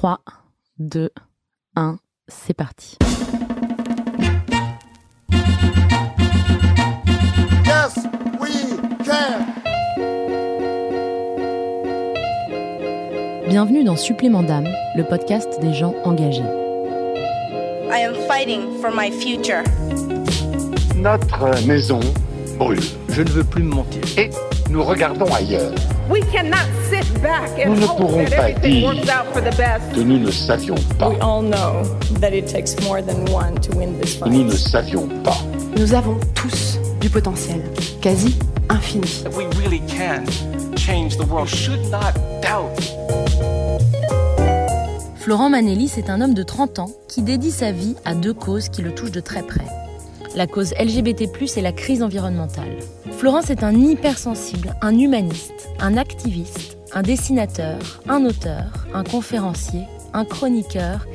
3, 2, 1, c'est parti. Yes, we can. Bienvenue dans Supplément d'âme, le podcast des gens engagés. I am fighting for my future. Notre maison brûle Je ne veux plus me mentir. et nous regardons ailleurs. We cannot sit Nous ne hope pourrons that pas everything dire works out for the best. que nous ne savions pas. We all know that it takes more than one to win this que Nous ne fight. savions pas. Nous avons tous du potentiel, quasi infini. We really can change the world. Should not doubt. Florent Manelli, c'est un homme de 30 ans qui dédie sa vie à deux causes qui le touchent de très près. La cause LGBT+, et la crise environnementale. Florent, c'est un hypersensible, un humaniste, un activiste, un dessinateur, un auteur, un conférencier, un chroniqueur,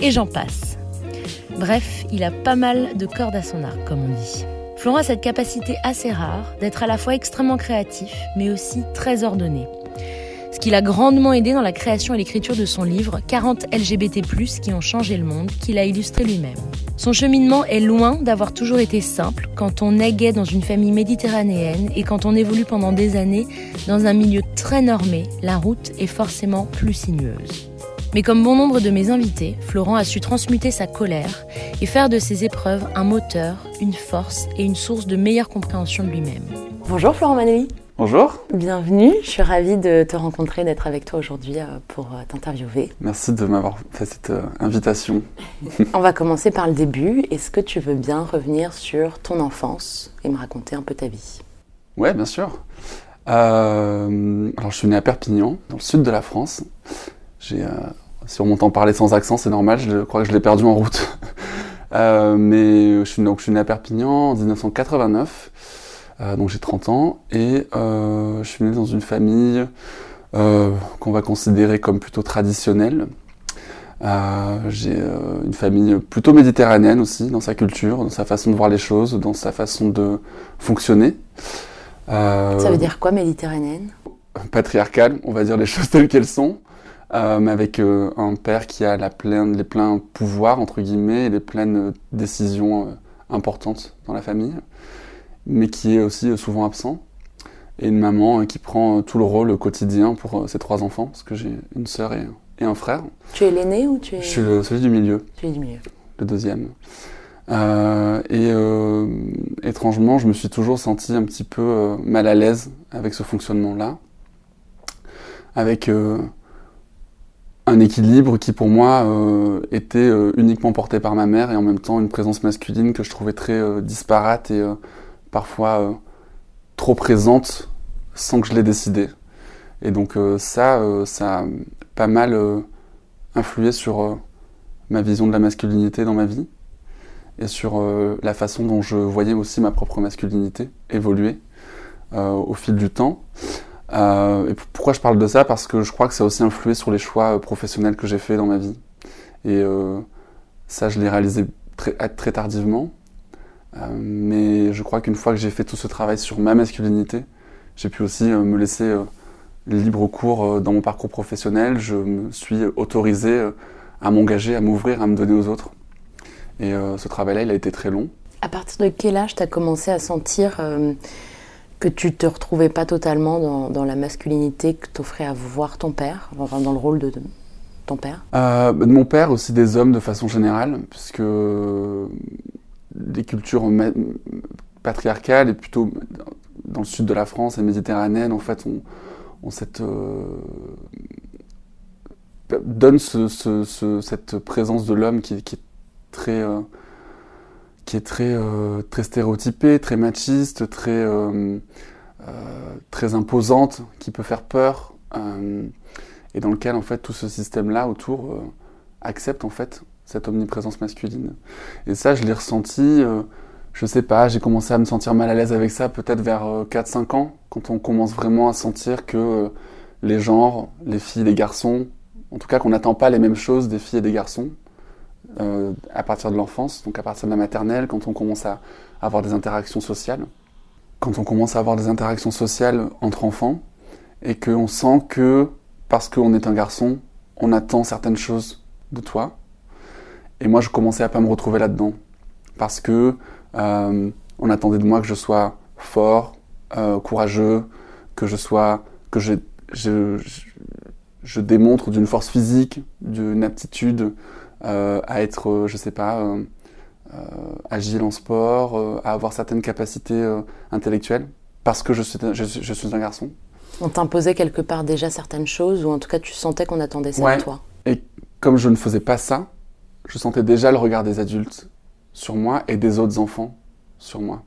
et j'en passe. Bref, il a pas mal de cordes à son arc, comme on dit. Florent a cette capacité assez rare d'être à la fois extrêmement créatif, mais aussi très ordonné qui l'a grandement aidé dans la création et l'écriture de son livre 40 LGBT+, qui ont changé le monde, qu'il a illustré lui-même. Son cheminement est loin d'avoir toujours été simple quand on gay dans une famille méditerranéenne et quand on évolue pendant des années dans un milieu très normé, la route est forcément plus sinueuse. Mais comme bon nombre de mes invités, Florent a su transmuter sa colère et faire de ses épreuves un moteur, une force et une source de meilleure compréhension de lui-même. Bonjour Florent Manelli Bonjour, Bienvenue, je suis ravie de te rencontrer, d'être avec toi aujourd'hui euh, pour euh, t'interviewer. merci de m'avoir fait cette euh, invitation. On va commencer par le début. Est-ce que tu veux bien revenir sur ton enfance et me raconter un peu ta vie? Ouais, bien sûr. Euh, alors, je suis né à Perpignan, dans le sud de la France. J'ai, euh, si on m'entend parler sans accent, c'est normal, je crois que je l'ai perdu en route. Euh, mais je suis, donc, je suis né à Perpignan en 1989, euh, donc j'ai 30 ans, et euh, je suis né dans une famille euh, qu'on va considérer comme plutôt traditionnelle. Euh, j'ai euh, une famille plutôt méditerranéenne aussi, dans sa culture, dans sa façon de voir les choses, dans sa façon de fonctionner. Euh, Ça veut dire quoi, méditerranéenne? patriarcale, on va dire les choses telles qu'elles sont, euh, mais avec euh, un père qui a la pleine, les pleins pouvoirs, entre guillemets, et les pleines euh, décisions euh, importantes dans la famille, mais qui est aussi euh, souvent absent, et une maman euh, qui prend euh, tout le rôle quotidien pour ses trois enfants, parce que j'ai une sœur et, et un frère. Tu es l'aîné ou tu es... Je suis le, celui du milieu, Tu es du milieu. le deuxième. Euh, et euh, étrangement, je me suis toujours senti un petit peu euh, mal à l'aise avec ce fonctionnement-là, avec un équilibre qui pour moi était uniquement porté par ma mère et en même temps une présence masculine que je trouvais très disparate et parfois euh, trop présente sans que je l'ai décidé. Et donc euh, ça, euh, ça a pas mal influé sur ma vision de la masculinité dans ma vie et sur la façon dont je voyais aussi ma propre masculinité évoluer au fil du temps. Et pourquoi je parle de ça? Parce que je crois que ça a aussi influé sur les choix professionnels que j'ai faits dans ma vie. Et ça, je l'ai réalisé très tardivement. Euh, mais je crois qu'une fois que j'ai fait tout ce travail sur ma masculinité, j'ai pu aussi euh, me laisser euh, libre cours dans mon parcours professionnel. Je me suis autorisé à m'engager, à m'ouvrir, à me donner aux autres. Et ce travail-là, il a été très long. À partir de quel âge tu as commencé à sentir que tu te retrouvais pas totalement dans, dans la masculinité que t'offrait à voir ton père, enfin dans le rôle de, de ton père? Euh, de mon père, aussi des hommes de façon générale, puisque les cultures patriarcales et plutôt dans le sud de la France et méditerranéenne, en fait, ont, ont cette, euh, cette présence de l'homme qui, est très, euh, qui est très, euh, très stéréotypée, très machiste, très, euh, euh, très imposante, qui peut faire peur. euh, et dans lequel en fait tout ce système-là autour euh, accepte en fait cette omniprésence masculine. Et ça, je l'ai ressenti, euh, je sais pas, j'ai commencé à me sentir mal à l'aise avec ça peut-être vers 4-5 ans, quand on commence vraiment à sentir que euh, les genres, les filles, les garçons, en tout cas qu'on n'attend pas les mêmes choses des filles et des garçons euh, à partir de l'enfance, donc à partir de la maternelle, quand on commence à avoir des interactions sociales, quand on commence à avoir des interactions sociales entre enfants, et qu'on sent que parce qu'on est un garçon, on attend certaines choses de toi. Et moi, je commençais à pas me retrouver là-dedans. Parce que euh, on attendait de moi que je sois fort, euh, courageux, que je sois, que je, je, je démontre d'une force physique, d'une aptitude euh, à être, je sais pas, agile en sport, à avoir certaines capacités intellectuelles, parce que je suis, je, suis- je suis un garçon. On t'imposait quelque part déjà certaines choses, ou en tout cas tu sentais qu'on attendait ça Ouais. de toi. Et comme je ne faisais pas ça, je sentais déjà le regard des adultes sur moi et des autres enfants sur moi.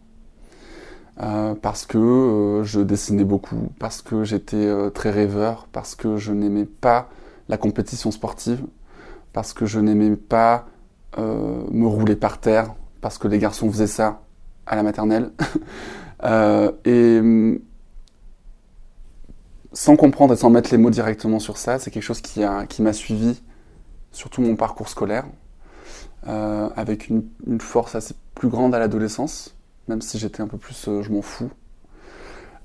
Euh, parce que euh, je dessinais beaucoup, parce que j'étais euh, très rêveur, parce que je n'aimais pas la compétition sportive, parce que je n'aimais pas me rouler par terre, parce que les garçons faisaient ça à la maternelle. Et hum, sans comprendre et sans mettre les mots directement sur ça, c'est quelque chose qui a- qui m'a suivi sur tout mon parcours scolaire, euh, avec une, force assez plus grande à l'adolescence, même si j'étais un peu plus euh, je m'en fous.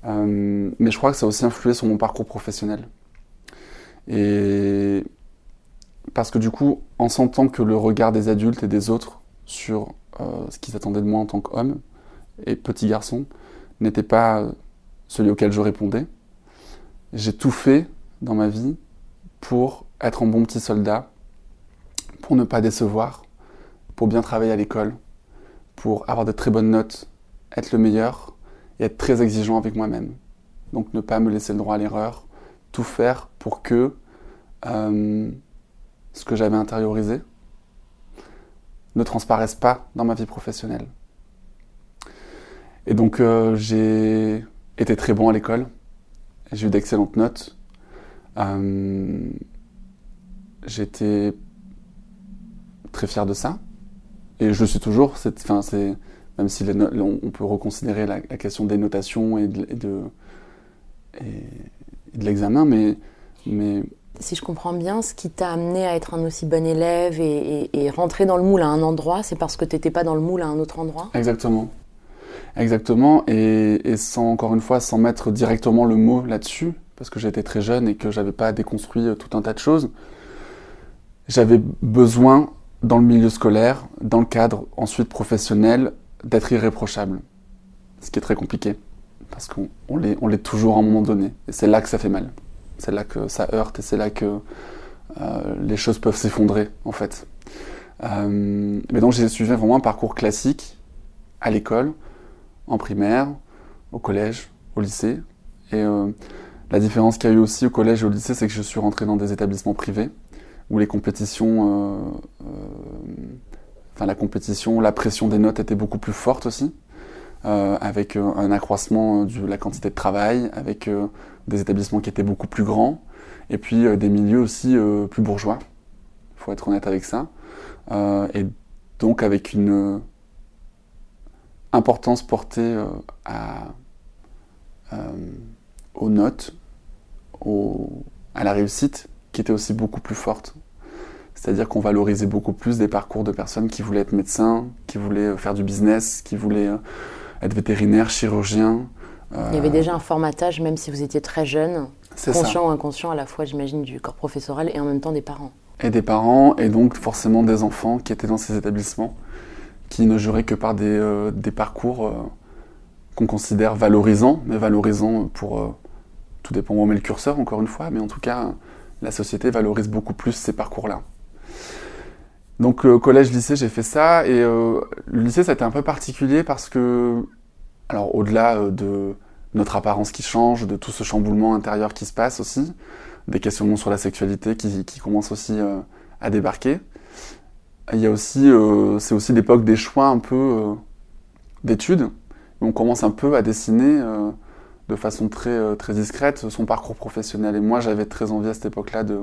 Euh, mais je crois que ça a aussi influé sur mon parcours professionnel. Et parce que du coup, en sentant que le regard des adultes et des autres sur ce qu'ils attendaient de moi en tant qu'homme et petit garçon n'était pas celui auquel je répondais, j'ai tout fait dans ma vie pour être un bon petit soldat, pour ne pas décevoir, pour bien travailler à l'école, pour avoir de très bonnes notes, être le meilleur et être très exigeant avec moi-même. Donc ne pas me laisser le droit à l'erreur, tout faire pour que euh, ce que j'avais intériorisé ne transparaisse pas dans ma vie professionnelle. Et donc euh, j'ai été très bon à l'école, j'ai eu d'excellentes notes. Euh, J'étais très fier de ça. Et je le suis toujours. Enfin, c'est, même si les no- on, peut reconsidérer la, la question des notations et de, et de, et- et de l'examen, mais, mais Si je comprends bien, ce qui t'a amené à être un aussi bon élève et, et- et rentrer dans le moule à un endroit, c'est parce que t'étais pas dans le moule à un autre endroit? Exactement. Exactement. Et, et sans, encore une fois, sans mettre directement le mot là-dessus, parce que j'étais très jeune et que j'avais pas déconstruit euh, tout un tas de choses, j'avais besoin, dans le milieu scolaire, dans le cadre ensuite professionnel, d'être irréprochable. Ce qui est très compliqué. Parce qu'on on l'est, on l'est toujours à un moment donné. Et c'est là que ça fait mal. C'est là que ça heurte et c'est là que euh, les choses peuvent s'effondrer, en fait. Euh, mais donc j'ai suivi vraiment un parcours classique à l'école, en primaire, au collège, au lycée. Et euh, la différence qu'il y a eu aussi au collège et au lycée, c'est que je suis rentré dans des établissements privés où les compétitions, euh, euh, enfin la compétition, la pression des notes était beaucoup plus forte aussi, euh, avec un accroissement de la quantité de travail, avec des établissements qui étaient beaucoup plus grands, et puis des milieux aussi plus bourgeois. Il faut être honnête avec ça. Et donc avec une importance portée aux notes, à la réussite, qui était aussi beaucoup plus forte. C'est-à-dire qu'on valorisait beaucoup plus des parcours de personnes qui voulaient être médecins, qui voulaient euh, faire du business, qui voulaient euh, être vétérinaires, chirurgiens. euh, Il y avait déjà un formatage, même si vous étiez très jeune, ça. conscient ou inconscient à la fois, j'imagine, du corps professoral et en même temps des parents. et des parents, et donc forcément des enfants qui étaient dans ces établissements, qui ne juraient que par des, euh, des parcours euh, qu'on considère valorisants, mais valorisants pour... euh, tout dépend où on met le curseur, encore une fois, mais en tout cas, la société valorise beaucoup plus ces parcours-là. Donc euh, collège-lycée, j'ai fait ça, et euh, le lycée, ça a été un peu particulier parce que, alors au-delà euh, de notre apparence qui change, de tout ce chamboulement intérieur qui se passe aussi, des questionnements sur la sexualité qui, qui commencent aussi à débarquer. Il y a aussi, c'est aussi l'époque des choix un peu d'études. On commence un peu à dessiner de façon très, très discrète son parcours professionnel. Et moi, j'avais très envie à cette époque-là de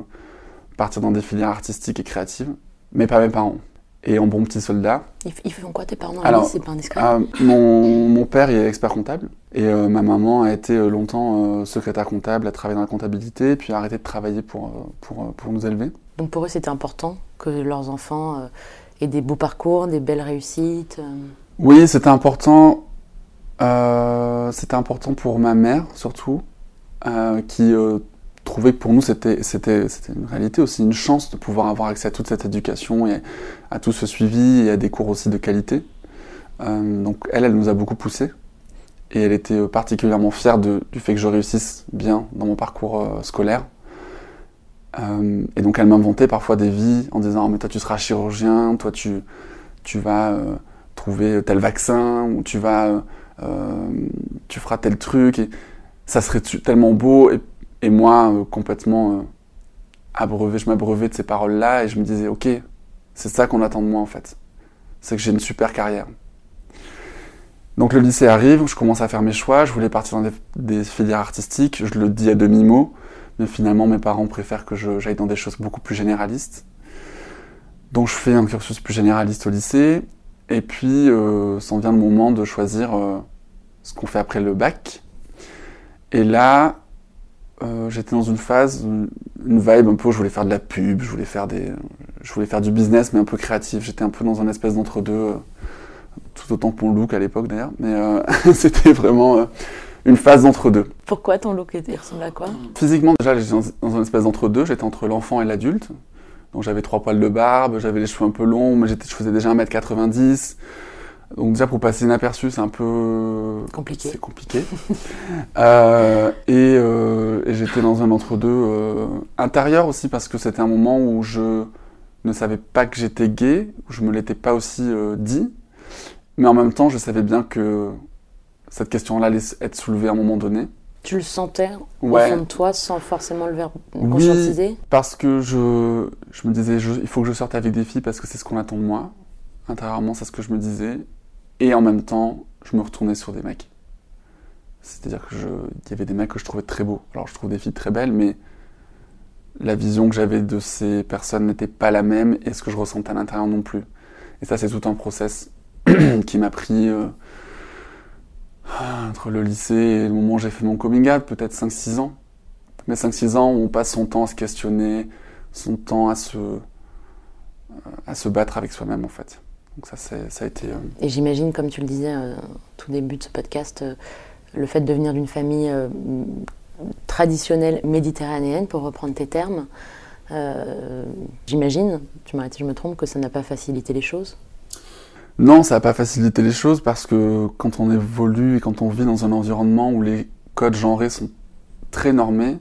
partir dans des filières artistiques et créatives, mais pas mes parents. Et en bon petit soldat, Ils, font quoi tes parents Alors, C'est pas indiscret euh, mon, mon père est expert comptable et euh, ma maman a été euh, longtemps euh, secrétaire comptable, a travaillé dans la comptabilité, puis a arrêté de travailler pour, pour, pour nous élever. Donc pour eux, c'était important que leurs enfants aient des beaux parcours, des belles réussites. Oui, c'était important. c'était important pour ma mère surtout, qui trouvais que pour nous, c'était, c'était, c'était une réalité aussi, une chance de pouvoir avoir accès à toute cette éducation et à tout ce suivi et à des cours aussi de qualité. Euh, donc elle, elle nous a beaucoup poussé et elle était particulièrement fière du fait que je réussisse bien dans mon parcours euh, scolaire. Euh, et donc elle m'inventait parfois des vies en disant mais toi tu seras chirurgien, toi tu, tu vas trouver tel vaccin ou tu vas tu feras tel truc et ça serait tellement beau et, et moi euh, complètement euh, abreuvé, je m'abreuvais de ces paroles là et je me disais ok c'est ça qu'on attend de moi en fait c'est que j'ai une super carrière donc le lycée arrive, je commence à faire mes choix, je voulais partir dans des, filières artistiques, je le dis à demi-mot, mais finalement mes parents préfèrent que j'aille dans des choses beaucoup plus généralistes. Donc je fais un cursus plus généraliste au lycée, et puis euh, s'en vient le moment de choisir ce qu'on fait après le bac. Et là, euh, j'étais dans une phase, une vibe un peu, je voulais faire de la pub, je voulais faire des, je voulais faire du business, mais un peu créatif. J'étais un peu dans un espèce d'entre-deux, euh, tout autant que mon look à l'époque d'ailleurs, mais euh, c'était vraiment une phase d'entre-deux. Pourquoi ton look était ressemble à quoi? Physiquement, déjà, j'étais dans, une espèce d'entre-deux. J'étais entre l'enfant et l'adulte. Donc, j'avais trois poils de barbe, j'avais les cheveux un peu longs, mais j'étais, je faisais déjà 1m90. Donc, déjà, pour passer inaperçu, c'est un peu. Compliqué. C'est compliqué. Euh, et euh, et j'étais dans un entre-deux euh, intérieur aussi, parce que c'était un moment où je ne savais pas que j'étais gay, où je me l'étais pas aussi dit. Mais en même temps, je savais bien que cette question-là allait être soulevée à un moment donné. Tu le sentais Ouais. au fond de toi sans forcément le ver- Oui. conscientiser? Parce que je, je me disais, je- il faut que je sorte avec des filles parce que c'est ce qu'on attend de moi. Intérieurement, c'est ce que je me disais. Et en même temps, je me retournais sur des mecs. C'est-à-dire que je, il y avait des mecs que je trouvais très beaux. Alors, je trouve des filles très belles, mais la vision que j'avais de ces personnes n'était pas la même et ce que je ressentais à l'intérieur non plus. Et ça, c'est tout un process qui m'a pris euh, entre le lycée et le moment où j'ai fait mon coming out, peut-être 5-6 ans. Mais 5-6 ans où on passe son temps à se questionner, son temps à se, euh, à se battre avec soi-même en fait. Donc ça, a été... euh, Et j'imagine, comme tu le disais euh, au tout début de ce podcast, euh, le fait de venir d'une famille traditionnelle méditerranéenne, pour reprendre tes termes, euh, j'imagine, tu m'arrêtes si je me trompe, que ça n'a pas facilité les choses? Non, ça n'a pas facilité les choses parce que quand on évolue et quand on vit dans un environnement où les codes genrés sont très normés,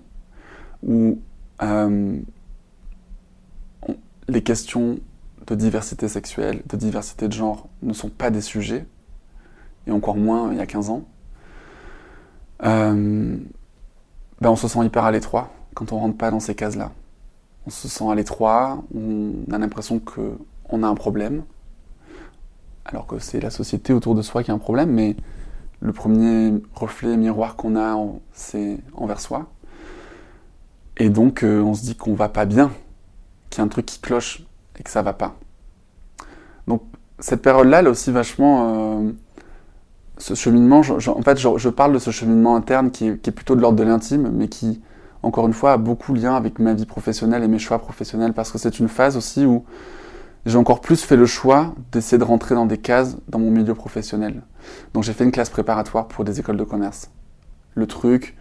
où euh, on- les questions de diversité sexuelle, de diversité de genre ne sont pas des sujets, et encore moins il y a 15 ans, euh, ben on se sent hyper à l'étroit quand on rentre pas dans ces cases-là. On se sent à l'étroit, on a l'impression qu'on a un problème, alors que c'est la société autour de soi qui a un problème, mais le premier reflet miroir qu'on a, c'est envers soi. Et donc, euh, on se dit qu'on va pas bien, qu'il y a un truc qui cloche et que ça va pas. Donc, cette période-là, elle est aussi vachement. euh, ce cheminement, en fait, je, je parle de ce cheminement interne qui est, qui est plutôt de l'ordre de l'intime, mais qui, encore une fois, a beaucoup lien avec ma vie professionnelle et mes choix professionnels, parce que c'est une phase aussi où j'ai encore plus fait le choix d'essayer de rentrer dans des cases dans mon milieu professionnel. Donc j'ai fait une classe préparatoire pour des écoles de commerce. Le truc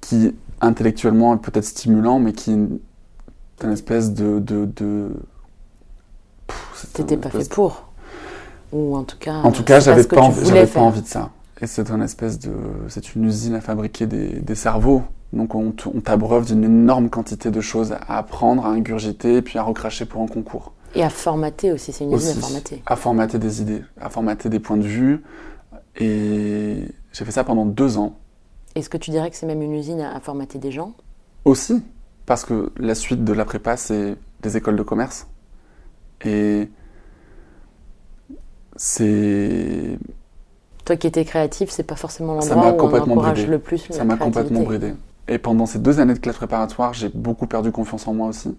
qui intellectuellement est peut-être stimulant, mais qui est une espèce de... de, de... T'étais pas espèce- fait pour. Ou en tout cas. En tout cas, j'avais pas, j'avais pas envie de ça. Et c'est une espèce de, c'est une usine à fabriquer des, des cerveaux. Donc on, t'abreuve d'une énorme quantité de choses à apprendre, à ingurgiter, puis à recracher pour un concours. Et à formater aussi, c'est une usine à formater. À formater des idées, à formater des points de vue. Et j'ai fait ça pendant deux ans. Est-ce que tu dirais que c'est même une usine à, à formater des gens? Aussi, parce que la suite de la prépa, c'est des écoles de commerce. Et c'est Toi qui étais créatif, c'est pas forcément l'endroit où on encourage bridé. le plus Ça m'a complètement bridé. Et pendant ces deux années de classe préparatoire, j'ai beaucoup perdu confiance en moi aussi.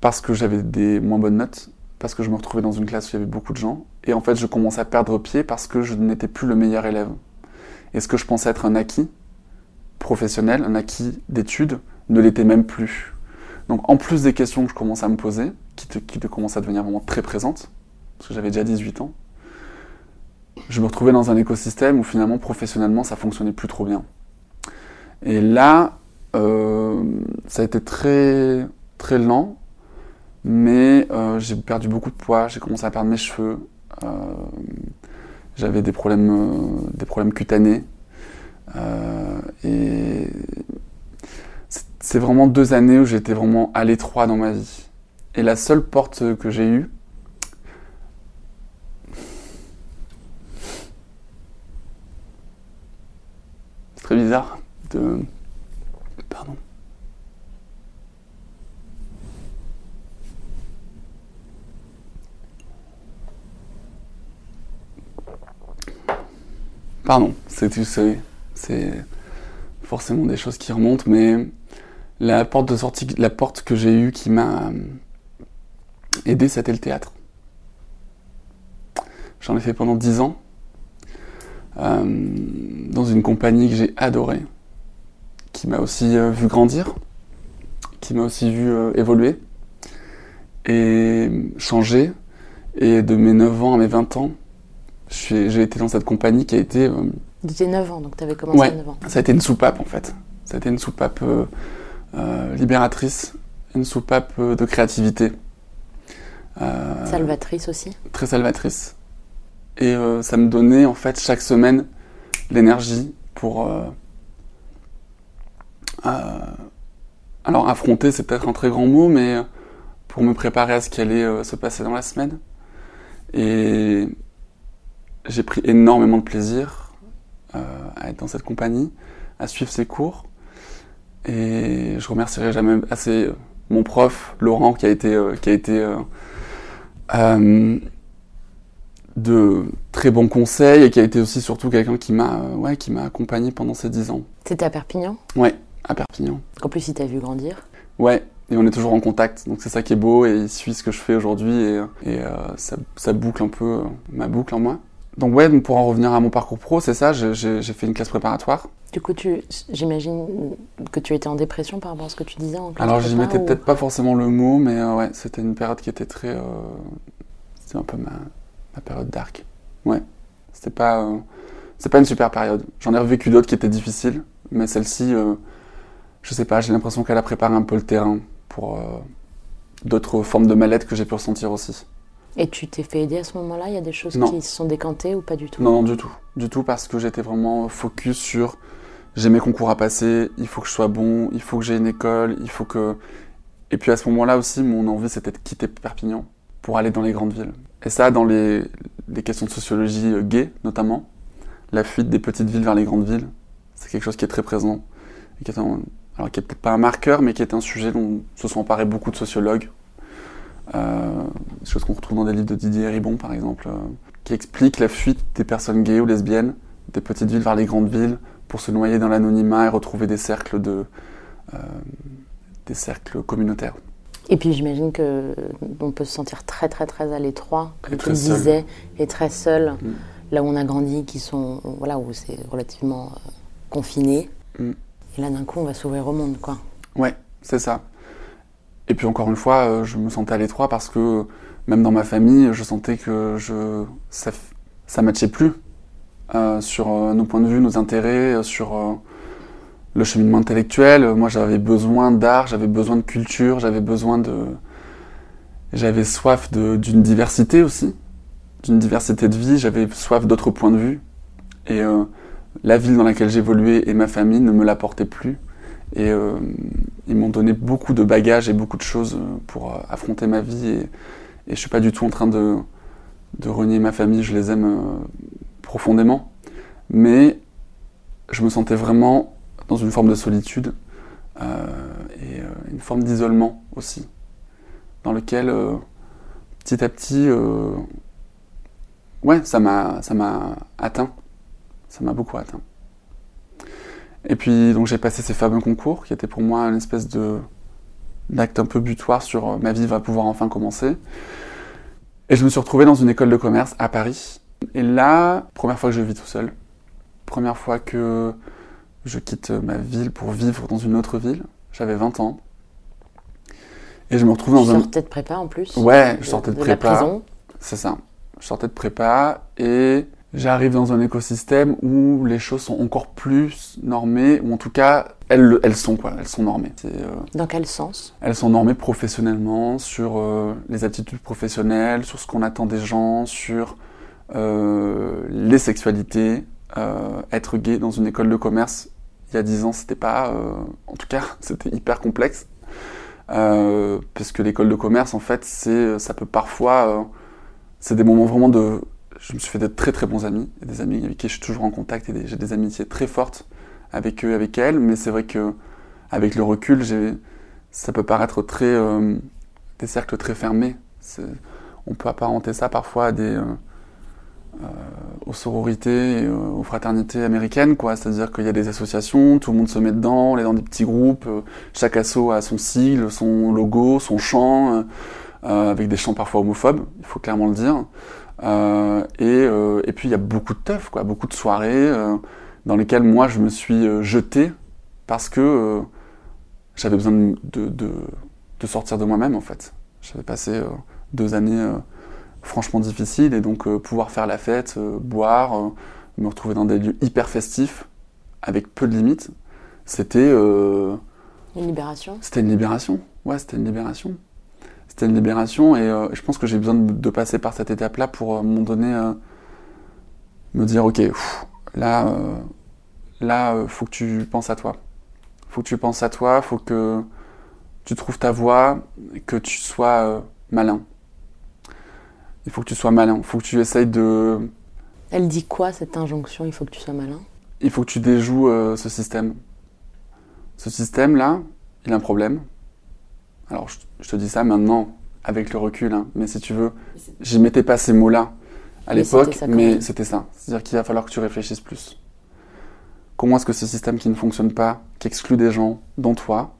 Parce que j'avais des moins bonnes notes, parce que je me retrouvais dans une classe où il y avait beaucoup de gens. Et en fait, je commençais à perdre pied parce que je n'étais plus le meilleur élève. Et ce que je pensais être un acquis professionnel, un acquis d'études, ne l'était même plus. Donc, en plus des questions que je commençais à me poser, qui, te, commençaient à devenir vraiment très présentes, parce que j'avais déjà 18 ans, je me retrouvais dans un écosystème où finalement professionnellement ça fonctionnait plus trop bien. Et là, euh, ça a été très, très lent, mais euh, j'ai perdu beaucoup de poids, j'ai commencé à perdre mes cheveux, euh, j'avais des problèmes cutanés. Euh, et c'est- vraiment deux années où j'étais vraiment à l'étroit dans ma vie. Et la seule porte que j'ai eue, c'est très bizarre de... Pardon. Pardon, c'est tout, c'est c'est forcément des choses qui remontent, mais la porte de sortie, la porte que j'ai eue qui m'a euh, aidé, c'était le théâtre. J'en ai fait pendant dix ans, euh, dans une compagnie que j'ai adorée, qui m'a aussi euh, vu grandir, qui m'a aussi vu évoluer et changer. Et de mes 9 ans à mes 20 ans, j'ai été dans cette compagnie qui a été Tu étais 9 ans, donc tu avais commencé Ouais. à 9 ans. ça a été une soupape en fait. Ça a été une soupape euh, euh, libératrice, une soupape euh, de créativité. Euh, Salvatrice aussi. très salvatrice. Et euh, ça me donnait en fait chaque semaine l'énergie pour. alors affronter, c'est peut-être un très grand mot, mais pour me préparer à ce qui allait se passer dans la semaine. Et j'ai pris énormément de plaisir à être dans cette compagnie, à suivre ses cours. Et je remercierai jamais assez euh, mon prof, Laurent, qui a été, euh, qui a été euh, euh, de très bons conseils et qui a été aussi surtout quelqu'un qui m'a euh, ouais, qui m'a accompagné pendant ces dix ans. C'était à Perpignan? Ouais, à Perpignan. En plus, il t'a vu grandir? Ouais, et on est toujours en contact, donc c'est ça qui est beau et il suit ce que je fais aujourd'hui et, et euh, ça, ça boucle un peu euh, ma boucle en moi. Donc ouais, donc pour en revenir à mon parcours pro, c'est ça, j'ai- fait une classe préparatoire. Du coup, j'imagine que tu étais en dépression par rapport à ce que tu disais en classe Alors j'y mettais ou- peut-être pas forcément le mot, mais euh, ouais, c'était une période qui était très... euh, c'était un peu ma, ma période dark. Ouais, c'était pas... euh, pas une super période. J'en ai revécu d'autres qui étaient difficiles, mais celle-ci, euh, je sais pas, j'ai l'impression qu'elle a préparé un peu le terrain pour d'autres formes de mal-être que j'ai pu ressentir aussi. Et tu t'es fait aider à ce moment-là? Il y a des choses Non. qui se sont décantées ou pas du tout? Non, non, du tout. Du tout parce que j'étais vraiment focus sur j'ai mes concours à passer, il faut que je sois bon, il faut que j'ai une école, il faut que. Et puis à ce moment-là aussi, mon envie c'était de quitter Perpignan pour aller dans les grandes villes. Et ça, dans les, les questions de sociologie euh, gay notamment, la fuite des petites villes vers les grandes villes, c'est quelque chose qui est très présent. Et qui est un- alors qui est peut-être pas un marqueur, mais qui est un sujet dont se sont emparés beaucoup de sociologues. Euh, des choses qu'on retrouve dans des livres de Didier Ribon, par exemple, euh, qui expliquent la fuite des personnes gays ou lesbiennes des petites villes vers les grandes villes pour se noyer dans l'anonymat et retrouver des cercles de euh, des cercles communautaires. Et puis j'imagine que on peut se sentir très très très à l'étroit, comme Et tu le disais, et très seul, Mm. là où on a grandi, qui sont voilà où c'est relativement euh, confiné. Mm. Et là d'un coup on va s'ouvrir au monde quoi. Ouais, c'est ça. Et puis encore une fois, euh, je me sentais à l'étroit parce que même dans ma famille, je sentais que je ça, ça matchait plus euh, sur euh, nos points de vue, nos intérêts, sur le cheminement intellectuel. Moi, j'avais besoin d'art, j'avais besoin de culture, j'avais besoin de, j'avais soif d'une diversité aussi, d'une diversité de vie. J'avais soif d'autres points de vue. Et la ville dans laquelle j'évoluais et ma famille ne me l'apportaient plus. Et euh, ils m'ont donné beaucoup de bagages et beaucoup de choses euh, pour euh, affronter ma vie. Et, je suis pas du tout en train de, renier ma famille, je les aime profondément. Mais je me sentais vraiment dans une forme de solitude et une forme d'isolement aussi, dans lequel petit à petit, ouais, ça m'a atteint, ça m'a beaucoup atteint. Et puis donc j'ai passé ces fameux concours qui étaient pour moi une espèce de d'acte un peu butoir sur euh, ma vie va pouvoir enfin commencer. Et je me suis retrouvé dans une école de commerce à Paris. Et là, première fois que je vis tout seul, première fois que je quitte ma ville pour vivre dans une autre ville. J'avais 20 ans. Et je me retrouve Tu dans un... sortais de prépa en plus. Ouais, je sortais de la prépa. prison. C'est ça. Je sortais de prépa et j'arrive dans un écosystème où les choses sont encore plus normées, ou en tout cas, elles, le- elles sont quoi, elles sont normées. Euh, Dans quel sens? elles sont normées professionnellement, sur euh, les aptitudes professionnelles, sur ce qu'on attend des gens, sur euh, les sexualités. Être gay dans une école de commerce, il y a 10 ans, c'était pas... en tout cas, c'était hyper complexe. Parce que l'école de commerce, en fait, c'est, ça peut parfois... c'est des moments vraiment de... Je me suis fait de très très bons amis, et des amis avec qui je suis toujours en contact, et j'ai des amitiés très fortes avec eux, avec elles, mais c'est vrai que avec le recul, ça peut paraître très euh, des cercles très fermés. On peut apparenter ça parfois à des euh, euh, aux sororités, et, euh, aux fraternités américaines, quoi. C'est-à-dire qu'il y a des associations, tout le monde se met dedans, on est dans des petits groupes, euh, chaque asso a son sigle, son logo, son chant, avec des chants parfois homophobes, il faut clairement le dire. Euh, et, euh, et puis il y a beaucoup de teuf, quoi, beaucoup de soirées euh, dans lesquelles moi je me suis jeté parce que j'avais besoin de, de, sortir de moi-même en fait. J'avais passé deux années franchement difficiles et donc pouvoir faire la fête, boire, me retrouver dans des lieux hyper festifs avec peu de limites, c'était Une libération c'était une libération. Ouais, c'était une libération. C'était une libération et euh, je pense que j'ai besoin de, de passer par cette étape-là pour, euh, moment donné, euh, me dire, ok, pff, là, euh, là, faut que tu penses à toi. Faut que tu penses à toi, faut que tu trouves ta voie, que tu sois malin. Il faut que tu sois malin. Il faut que tu essayes de... Elle dit quoi cette injonction Il faut que tu sois malin? Il faut que tu déjoues ce système. Ce système-là, il a un problème. Alors, je, je te dis ça maintenant, avec le recul, hein, mais si tu veux, j'y mettais pas ces mots-là à l'époque, mais c'était ça. C'est-à-dire qu'il va falloir que tu réfléchisses plus. Comment est-ce que ce système qui ne fonctionne pas, qui exclut des gens, dont toi,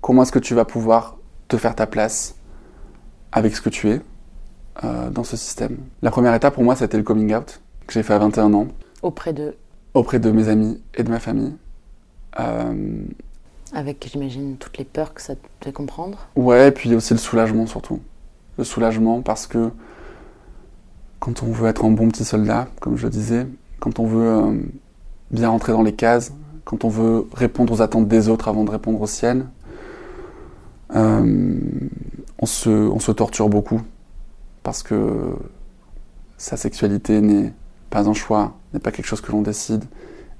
comment est-ce que tu vas pouvoir te faire ta place avec ce que tu es euh, dans ce système? La première étape pour moi, c'était le coming out, que j'ai fait à 21 ans Auprès de. auprès de mes amis et de ma famille. Euh, Avec, j'imagine, toutes les peurs que ça te fait comprendre. ouais, et puis aussi le soulagement surtout. Le soulagement parce que quand on veut être un bon petit soldat, comme je le disais, quand on veut euh, bien rentrer dans les cases, quand on veut répondre aux attentes des autres avant de répondre aux siennes, euh, on, se, on se torture beaucoup parce que sa sexualité n'est pas un choix, n'est pas quelque chose que l'on décide,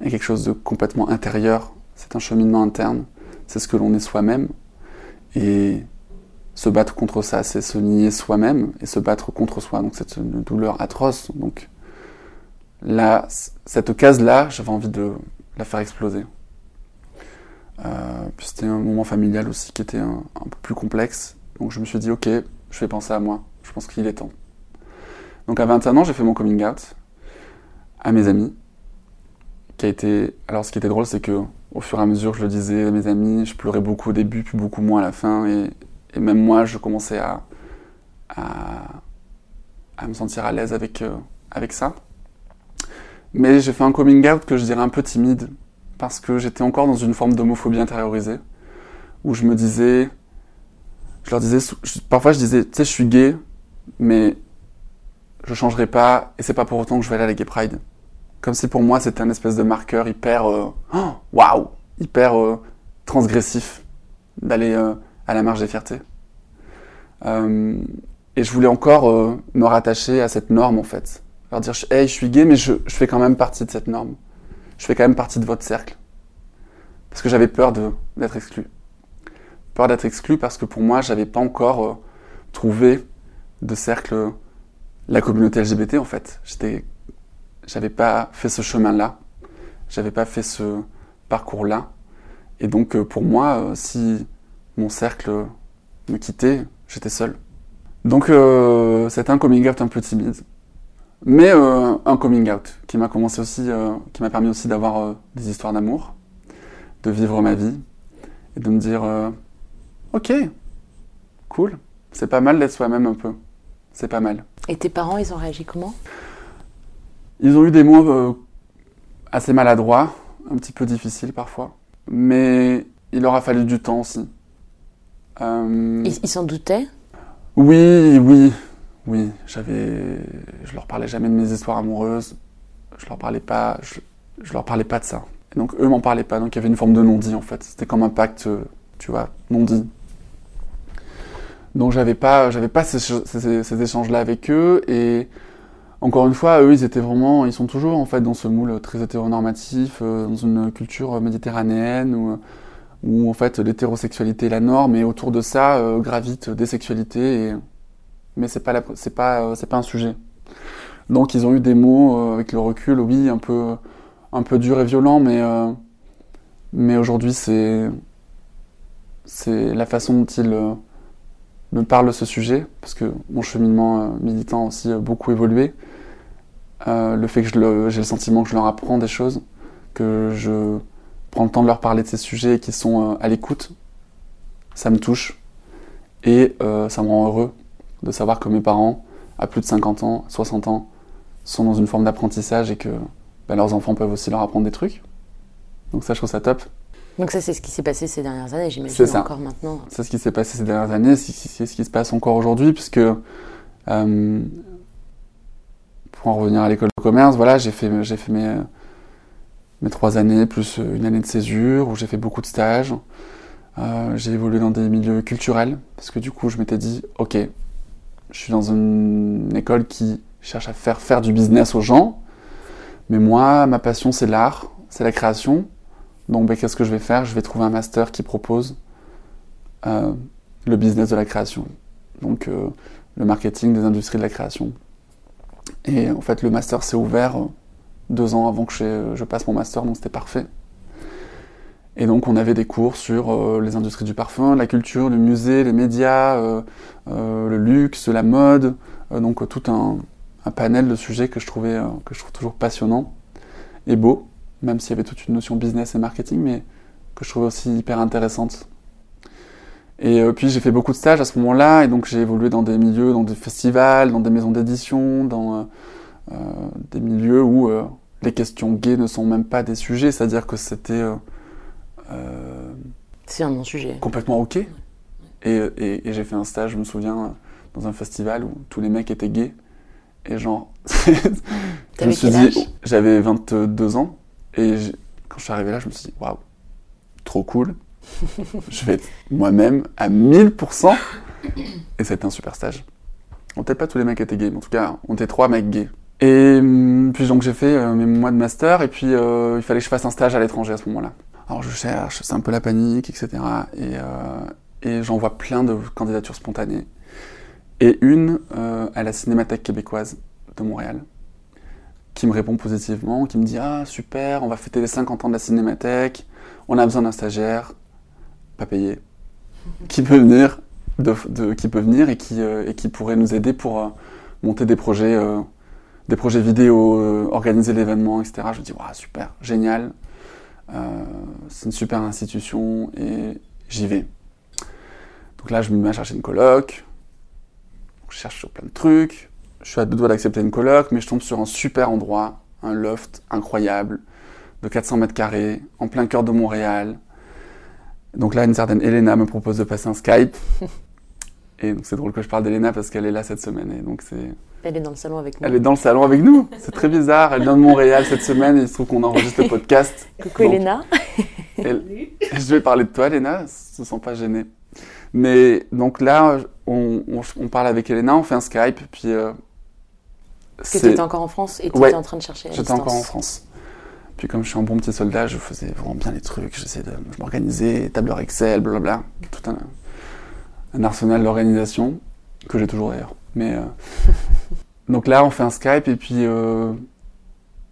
est quelque chose de complètement intérieur. C'est un cheminement interne, c'est ce que l'on est soi-même. Et se battre contre ça, c'est se nier soi-même et se battre contre soi. Donc c'est une douleur atroce. Donc là, cette case-là, j'avais envie de la faire exploser. Euh, c'était un moment familial aussi qui était un, un peu plus complexe. Donc je me suis dit, ok, je vais penser à moi. Je pense qu'il est temps. Donc à 21 ans, j'ai fait mon coming out à mes amis. Qui a été. Alors ce qui était drôle, c'est que au fur et à mesure, je le disais à mes amis, je pleurais beaucoup au début, puis beaucoup moins à la fin. Et, même moi, je commençais à, à, me sentir à l'aise avec, euh, avec ça. Mais j'ai fait un coming out que je dirais un peu timide, parce que j'étais encore dans une forme d'homophobie intériorisée, où je me disais, je leur disais, parfois je disais, tu sais, je suis gay, mais je changerai pas, et c'est pas pour autant que je vais aller à la Gay Pride. Comme si pour moi c'était un espèce de marqueur hyper, euh, oh, waouh, hyper euh, transgressif d'aller euh, à la marche des fiertés. Et je voulais encore me rattacher à cette norme en fait. Leur dire, hey, je suis gay, mais je, fais quand même partie de cette norme. Je fais quand même partie de votre cercle. Parce que j'avais peur d'être exclu. Peur d'être exclu parce que pour moi, j'avais pas encore trouvé de cercle, la communauté LGBT en fait. J'étais, j'avais pas fait ce chemin-là. J'avais pas fait ce parcours-là. Et donc euh, pour moi, euh, si mon cercle me quittait, j'étais seul. Donc euh, c'était un coming out un peu timide, mais un coming out qui m'a commencé aussi, qui m'a permis aussi d'avoir des histoires d'amour, de vivre ma vie et de me dire ok, cool, c'est pas mal d'être soi-même un peu, c'est pas mal. Et tes parents, ils ont réagi comment? Ils ont eu des mots euh, assez maladroits, un petit peu difficiles parfois, mais il leur a fallu du temps aussi. Euh, Ils s'en doutaient? Oui, oui, oui, j'avais, je leur parlais jamais de mes histoires amoureuses. Je leur parlais pas, je, je leur parlais pas de ça. Et donc eux m'en parlaient pas. Donc il y avait une forme de non-dit en fait. C'était comme un pacte, euh, tu vois, non-dit. Donc j'avais pas, j'avais pas ces, ces- ces échanges-là avec eux. Et encore une fois, eux, ils étaient vraiment, ils sont toujours en fait dans ce moule très hétéronormatif, euh, dans une culture méditerranéenne où, où en fait l'hétérosexualité est la norme et autour de ça euh, gravitent des sexualités. Mais c'est pas, euh, pas un sujet. Donc ils ont eu des mots euh, avec le recul, oui, un peu, un durs et violents, mais, euh, aujourd'hui c'est, la façon dont ils euh, me parlent de ce sujet, parce que mon cheminement euh, militant a aussi euh, beaucoup évolué. Euh, le fait que je le- j'ai le sentiment que je leur apprends des choses, que je prends le temps de leur parler de ces sujets et qu'ils sont euh, à l'écoute, ça me touche. Et euh, ça me rend heureux de savoir que mes parents, à plus de 50 ans, 60 ans, sont dans une forme d'apprentissage et que bah, leurs enfants peuvent aussi leur apprendre des trucs. Donc ça, je trouve ça top. Donc ça, c'est ce qui s'est passé ces dernières années, C'est j'imagine ça. encore maintenant. C'est ce qui s'est passé ces dernières années, c'est c'est ce qui se passe encore aujourd'hui, puisque euh, pour en revenir à l'école de commerce, voilà, j'ai fait, j'ai fait mes, mes trois années plus une année de césure où j'ai fait beaucoup de stages. Euh, j'ai évolué dans des milieux culturels parce que du coup, je m'étais dit, ok, je suis dans une école qui cherche à faire faire du business aux gens, mais moi, ma passion, c'est l'art, c'est la création. Donc, ben, qu'est-ce que je vais faire? Je vais trouver un master qui propose euh, le business de la création. Donc euh, le marketing des industries de la création. Et en fait, le master s'est ouvert euh, deux ans avant que je, je passe mon master, donc c'était parfait. Et donc on avait des cours sur euh, les industries du parfum, la culture, le musée, les médias, euh, euh, le luxe, la mode, euh, donc euh, tout un, panel de sujets que je trouvais euh, que je trouve toujours passionnant et beau, même s'il y avait toute une notion business et marketing, mais que je trouvais aussi hyper intéressante. Et euh, puis j'ai fait beaucoup de stages à ce moment-là, et donc j'ai évolué dans des milieux, dans des festivals, dans des maisons d'édition, dans euh, euh, des milieux où euh, les questions gays ne sont même pas des sujets, c'est-à-dire que c'était euh, C'est un non-sujet. complètement ok. Et, et- et j'ai fait un stage, je me souviens, dans un festival où tous les mecs étaient gays, et genre, je me suis dit, j'avais 22 ans, et quand je suis arrivé là, je me suis dit, waouh, trop cool. Je vais être moi-même à 1000%. Et c'était un super stage. Bon, Peut-être pas tous les mecs étaient gays, mais en tout cas, on était trois mecs gays. Et hum, puis donc j'ai fait euh, mes mois de master, et puis euh, il fallait que je fasse un stage à l'étranger à ce moment-là. Alors je cherche, c'est un peu la panique, etc. Et, euh, et j'envoie plein de candidatures spontanées. Et une à la Cinémathèque québécoise de Montréal, qui me répond positivement, qui me dit Ah, super, on va fêter les 50 ans de la Cinémathèque, on a besoin d'un stagiaire, pas payé, qui peut venir, euh, et qui pourrait nous aider pour euh, monter des projets, euh, des projets vidéo, organiser l'événement, etc. Je dis Waouh, super, génial, c'est une super institution et j'y vais. Donc là, je me mets à chercher une coloc, je cherche sur plein de trucs, je suis à deux doigts d'accepter une coloc, mais je tombe sur un super endroit, un loft incroyable, de 400 mètres carrés, en plein cœur de Montréal. Donc là, une certaine Elena me propose de passer un Skype. Et donc c'est drôle que je parle d'Elena parce qu'elle est là cette semaine. Et donc c'est... Elle est dans le salon avec nous. Elle est dans le salon avec nous. C'est très bizarre. Elle vient de Montréal cette semaine et il se trouve qu'on enregistre le podcast. Coucou Donc, Elena. elle- Je vais parler de toi, Elena. Ne se sens pas gênée. Mais donc là, on, on- on parle avec Elena, on fait un Skype. Puis euh, que tu étais encore en France et tu Ouais. étais en train de chercher à J'étais encore en France. Puis comme je suis un bon petit soldat, je faisais vraiment bien les trucs, j'essayais de je m'organisais, tableur Excel, blablabla, tout un, un arsenal d'organisation, que j'ai toujours d'ailleurs. Mais euh, donc là, on fait un Skype et puis euh,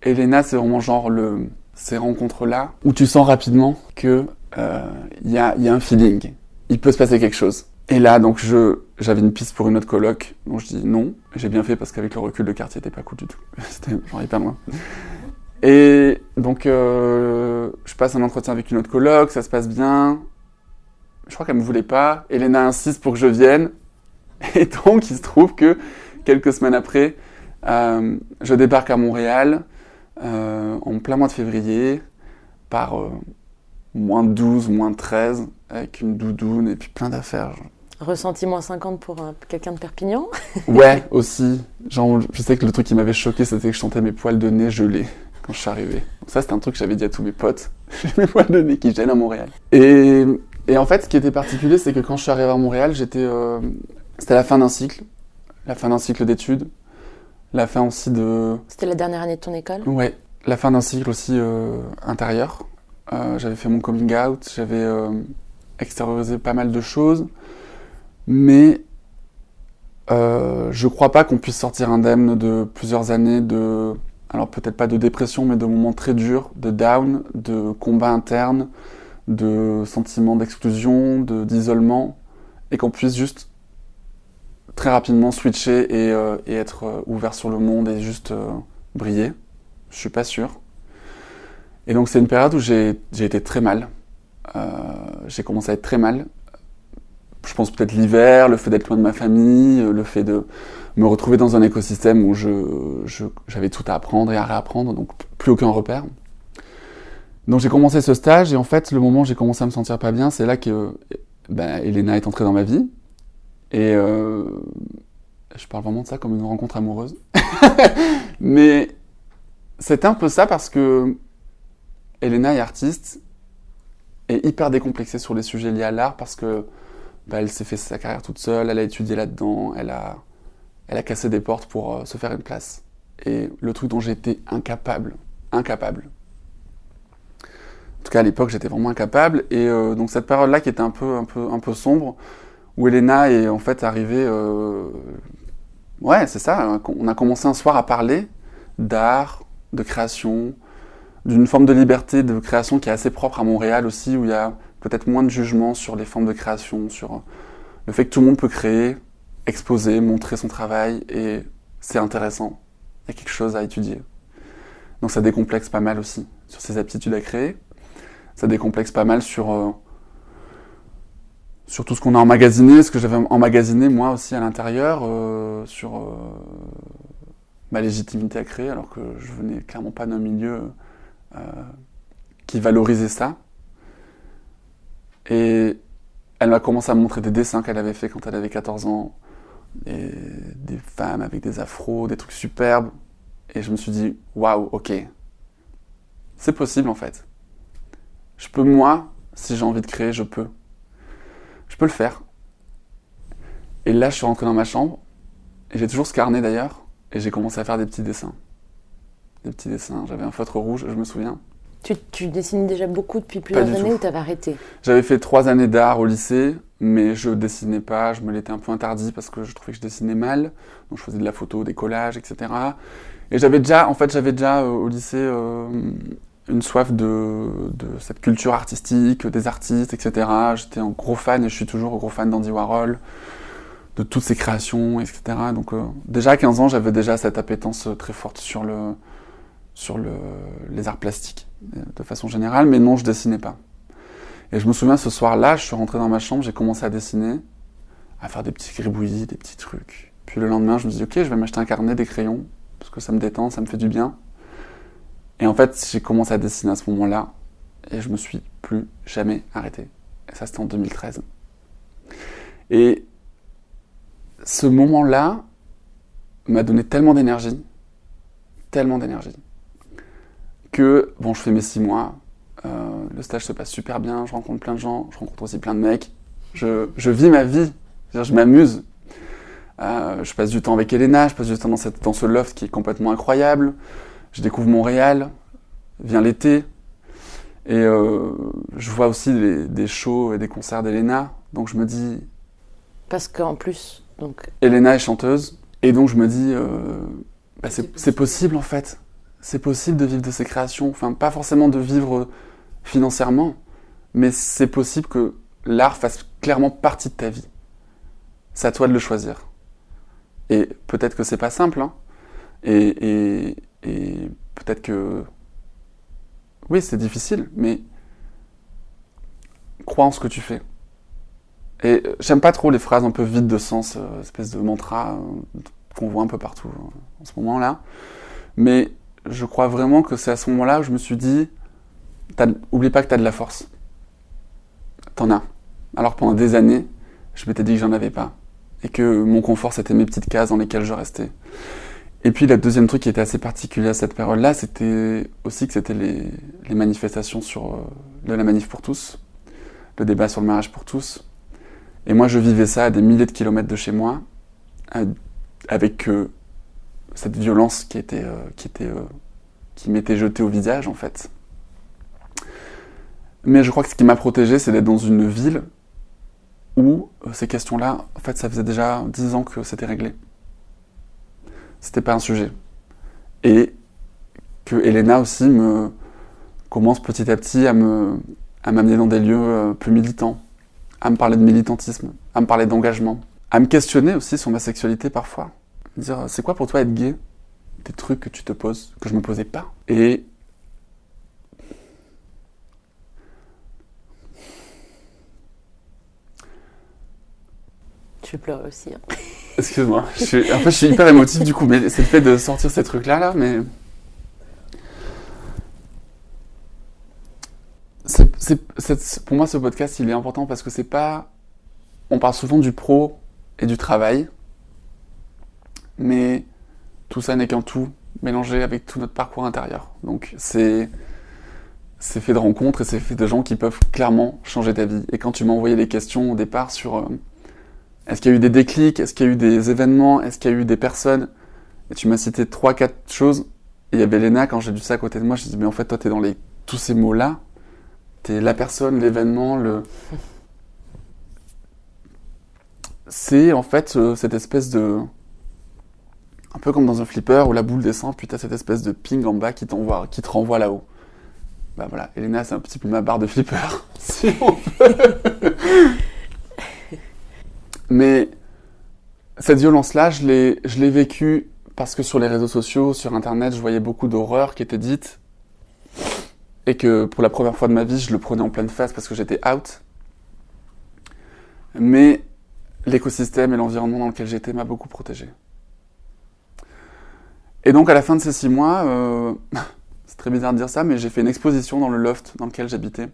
Elena, c'est vraiment genre le ces rencontres-là où tu sens rapidement que euh, il y, a, y a un feeling, il peut se passer quelque chose. Et là, donc je j'avais une piste pour une autre coloc, donc je dis non. J'ai bien fait parce qu'avec le recul, le quartier était pas cool du tout. C'était genre hyper loin. Et donc, euh, je passe un entretien avec une autre coloc, ça se passe bien. Je crois qu'elle me voulait pas. Elena insiste pour que je vienne. Et donc, il se trouve que quelques semaines après, euh, je débarque à Montréal euh, en plein mois de février par moins 12, moins 13, avec une doudoune et puis plein d'affaires. Ressenti moins 50 pour euh, quelqu'un de Perpignan? Ouais, aussi. Genre, je sais que le truc qui m'avait choqué, c'était que je sentais mes poils de nez gelés quand je suis arrivé. Donc ça, c'était un truc que j'avais dit à tous mes potes. J'ai mes poils de nez qui gèlent à Montréal. Et, et en fait, ce qui était particulier, c'est que quand je suis arrivé à Montréal, j'étais, euh, c'était la fin d'un cycle, la fin d'un cycle d'études, la fin aussi de, C'était la dernière année de ton école? Ouais, la fin d'un cycle aussi euh, intérieur. Euh, j'avais fait mon coming out, j'avais extériorisé pas mal de choses, mais je crois pas qu'on puisse sortir indemne de plusieurs années de, alors peut-être pas de dépression, mais de moments très durs, de down, de combats internes, de sentiments d'exclusion, de d'isolement, et qu'on puisse juste très rapidement switcher et, euh, être euh, ouvert sur le monde et juste euh, briller. Je suis pas sûr. Et donc c'est une période où j'ai été très mal. J'ai commencé à être très mal. Je pense peut-être l'hiver, le fait d'être loin de ma famille, le fait de me retrouver dans un écosystème où je, je- j'avais tout à apprendre et à réapprendre, donc plus aucun repère. Donc j'ai commencé ce stage et en fait le moment où j'ai commencé à me sentir pas bien, c'est là que ben, Elena est entrée dans ma vie. Et euh, je parle vraiment de ça comme une rencontre amoureuse. Mais c'est un peu ça parce que Elena est artiste et hyper décomplexée sur les sujets liés à l'art parce que bah, elle s'est fait sa carrière toute seule, elle a étudié là-dedans, elle a, elle a cassé des portes pour euh, se faire une place. Et le truc dont j'étais incapable, incapable. En tout cas à l'époque j'étais vraiment incapable et euh, donc cette période-là qui était un peu, un peu, sombre, où Elena est en fait arrivée. euh, Ouais, c'est ça. On a commencé un soir à parler d'art, de création, d'une forme de liberté de création qui est assez propre à Montréal aussi, où il y a peut-être moins de jugement sur les formes de création, sur le fait que tout le monde peut créer, exposer, montrer son travail, et c'est intéressant. Il y a quelque chose à étudier. Donc ça décomplexe pas mal aussi sur ses aptitudes à créer. Ça décomplexe pas mal sur euh, sur tout ce qu'on a emmagasiné, ce que j'avais emmagasiné moi aussi à l'intérieur, euh, sur euh, ma légitimité à créer, alors que je venais clairement pas d'un milieu qui valorisait ça. Et elle m'a commencé à me montrer des dessins qu'elle avait fait quand elle avait 14 ans, et des femmes avec des afros, des trucs superbes. Et je me suis dit, waouh, ok, c'est possible en fait. Je peux, moi, si j'ai envie de créer, je peux. Je peux le faire. Et là, je suis rentré dans ma chambre, et j'ai toujours ce carnet d'ailleurs, et j'ai commencé à faire des petits dessins. Des petits dessins. J'avais un feutre rouge, je me souviens. tu, tu dessines déjà beaucoup depuis plusieurs années ou t'avais arrêté? J'avais fait trois années d'art au lycée, mais je dessinais pas, je me l'étais un peu interdit parce que je trouvais que je dessinais mal. Donc je faisais de la photo, des collages, etc. Et j'avais déjà, en fait, j'avais déjà euh, au lycée euh, une soif de, cette culture artistique, des artistes, etc. J'étais un gros fan et je suis toujours un gros fan d'Andy Warhol, de toutes ses créations, etc. Donc euh, déjà à 15 ans, j'avais déjà cette appétence très forte sur le sur le, les arts plastiques de façon générale, mais non, je dessinais pas. Et je me souviens ce soir-là, je suis rentré dans ma chambre, j'ai commencé à dessiner, à faire des petits gribouillis, des petits trucs. Puis le lendemain, je me dis ok, je vais m'acheter un carnet, des crayons, parce que ça me détend, ça me fait du bien. Et en fait, j'ai commencé à dessiner à ce moment-là, et je me suis plus jamais arrêté. Et ça, c'était en 2013. Et ce moment-là m'a donné tellement d'énergie, tellement d'énergie, que, bon, je fais mes six mois, euh, le stage se passe super bien, je rencontre plein de gens, je rencontre aussi plein de mecs, je, je vis ma vie, je m'amuse. Euh, je passe du temps avec Elena, je passe du temps dans, cette, dans ce loft qui est complètement incroyable, je découvre Montréal, vient l'été, et euh, je vois aussi des, des shows et des concerts d'Elena, donc je me dis, Parce qu'en plus, donc, Elena est chanteuse, et donc je me dis, bah, c'est possible en fait. C'est possible de vivre de ses créations. Enfin, pas forcément de vivre financièrement, mais c'est possible que l'art fasse clairement partie de ta vie. C'est à toi de le choisir. Et peut-être que c'est pas simple, hein. Et, peut-être que. Oui, c'est difficile, mais. Crois en ce que tu fais. Et euh, j'aime pas trop les phrases un peu vides de sens, euh, espèce de mantra euh, qu'on voit un peu partout euh, en ce moment-là. Mais je crois vraiment que c'est à ce moment-là où je me suis dit, oublie pas que tu as de la force. T'en as. Alors pendant des années, je m'étais dit que j'en avais pas. Et que mon confort, c'était mes petites cases dans lesquelles je restais. Et puis, le deuxième truc qui était assez particulier à cette période-là, c'était aussi que c'était les, manifestations sur, euh, de la manif pour tous, le débat sur le mariage pour tous. Et moi, je vivais ça à des milliers de kilomètres de chez moi, avec euh, cette violence qui était, euh, qui m'était jetée au visage, en fait. Mais je crois que ce qui m'a protégé, c'est d'être dans une ville où euh, ces questions-là, en fait, ça faisait déjà dix ans que c'était réglé. C'était pas un sujet. Et que Elena aussi me commence petit à petit à me à m'amener dans des lieux euh, plus militants, à me parler de militantisme, à me parler d'engagement, à me questionner aussi sur ma sexualité parfois. Dire, c'est quoi pour toi être gay? Des trucs que tu te poses, que je me posais pas. Et vais pleurer aussi. hein. Excuse-moi, je suis... en fait je suis hyper émotif du coup, mais c'est le fait de sortir ces trucs-là, là, mais... Pour moi ce podcast il est important parce que c'est pas... On parle souvent du pro et du travail, mais tout ça n'est qu'un tout mélangé avec tout notre parcours intérieur. Donc c'est... C'est fait de rencontres et c'est fait de gens qui peuvent clairement changer ta vie. Et quand tu m'as envoyé les questions au départ sur... euh, est-ce qu'il y a eu des déclics? Est-ce qu'il y a eu des événements? Est-ce qu'il y a eu des personnes? Et tu m'as cité trois, quatre choses. Et il y avait Léna, quand j'ai lu ça à côté de moi, je me dit, mais en fait, toi, t'es dans les... tous ces mots-là. T'es la personne, l'événement, le... C'est en fait euh, cette espèce de... Un peu comme dans un flipper où la boule descend, puis t'as cette espèce de ping en bas qui, t'envoie, qui te renvoie là-haut. Bah voilà, Elena, c'est un petit peu ma barre de flipper, si on veut. Mais cette violence-là, je l'ai, vécue parce que sur les réseaux sociaux, sur Internet, je voyais beaucoup d'horreurs qui étaient dites. Et que pour la première fois de ma vie, je le prenais en pleine face parce que j'étais out. Mais l'écosystème et l'environnement dans lequel j'étais m'a beaucoup protégé. Et donc à la fin de ces six mois, euh, c'est très bizarre de dire ça, mais j'ai fait une exposition dans le loft dans lequel j'habitais.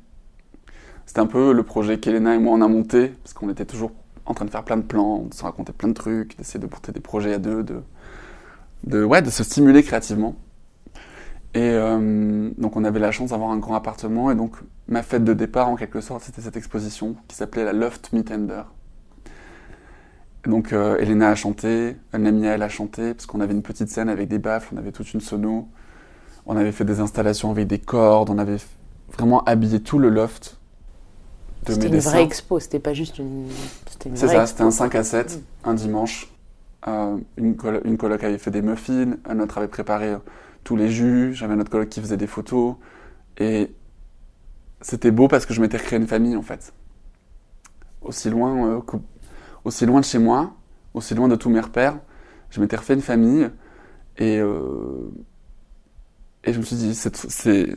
C'était un peu le projet qu'Elena et moi on a monté, parce qu'on était toujours en train de faire plein de plans, de se raconter plein de trucs, d'essayer de porter des projets à deux, de, de, ouais, de se stimuler créativement. Et euh, donc on avait la chance d'avoir un grand appartement, et donc ma fête de départ en quelque sorte, c'était cette exposition qui s'appelait la Loft Meet Ender. Et donc euh, Elena a chanté, Namia elle a chanté, parce qu'on avait une petite scène avec des baffles, on avait toute une sono, on avait fait des installations avec des cordes, on avait vraiment habillé tout le loft de C'était une vraie expo, c'était pas juste une. C'est ça, c'était un quoi. 5 à 7, un dimanche. Euh, une, colo- une coloc avait fait des muffins, un autre avait préparé euh, tous les jus, j'avais un autre coloc qui faisait des photos. Et c'était beau parce que je m'étais créé une famille en fait. Aussi loin, euh, aussi loin de chez moi, aussi loin de tous mes repères, je m'étais refait une famille. Et, euh, et je me suis dit, c'est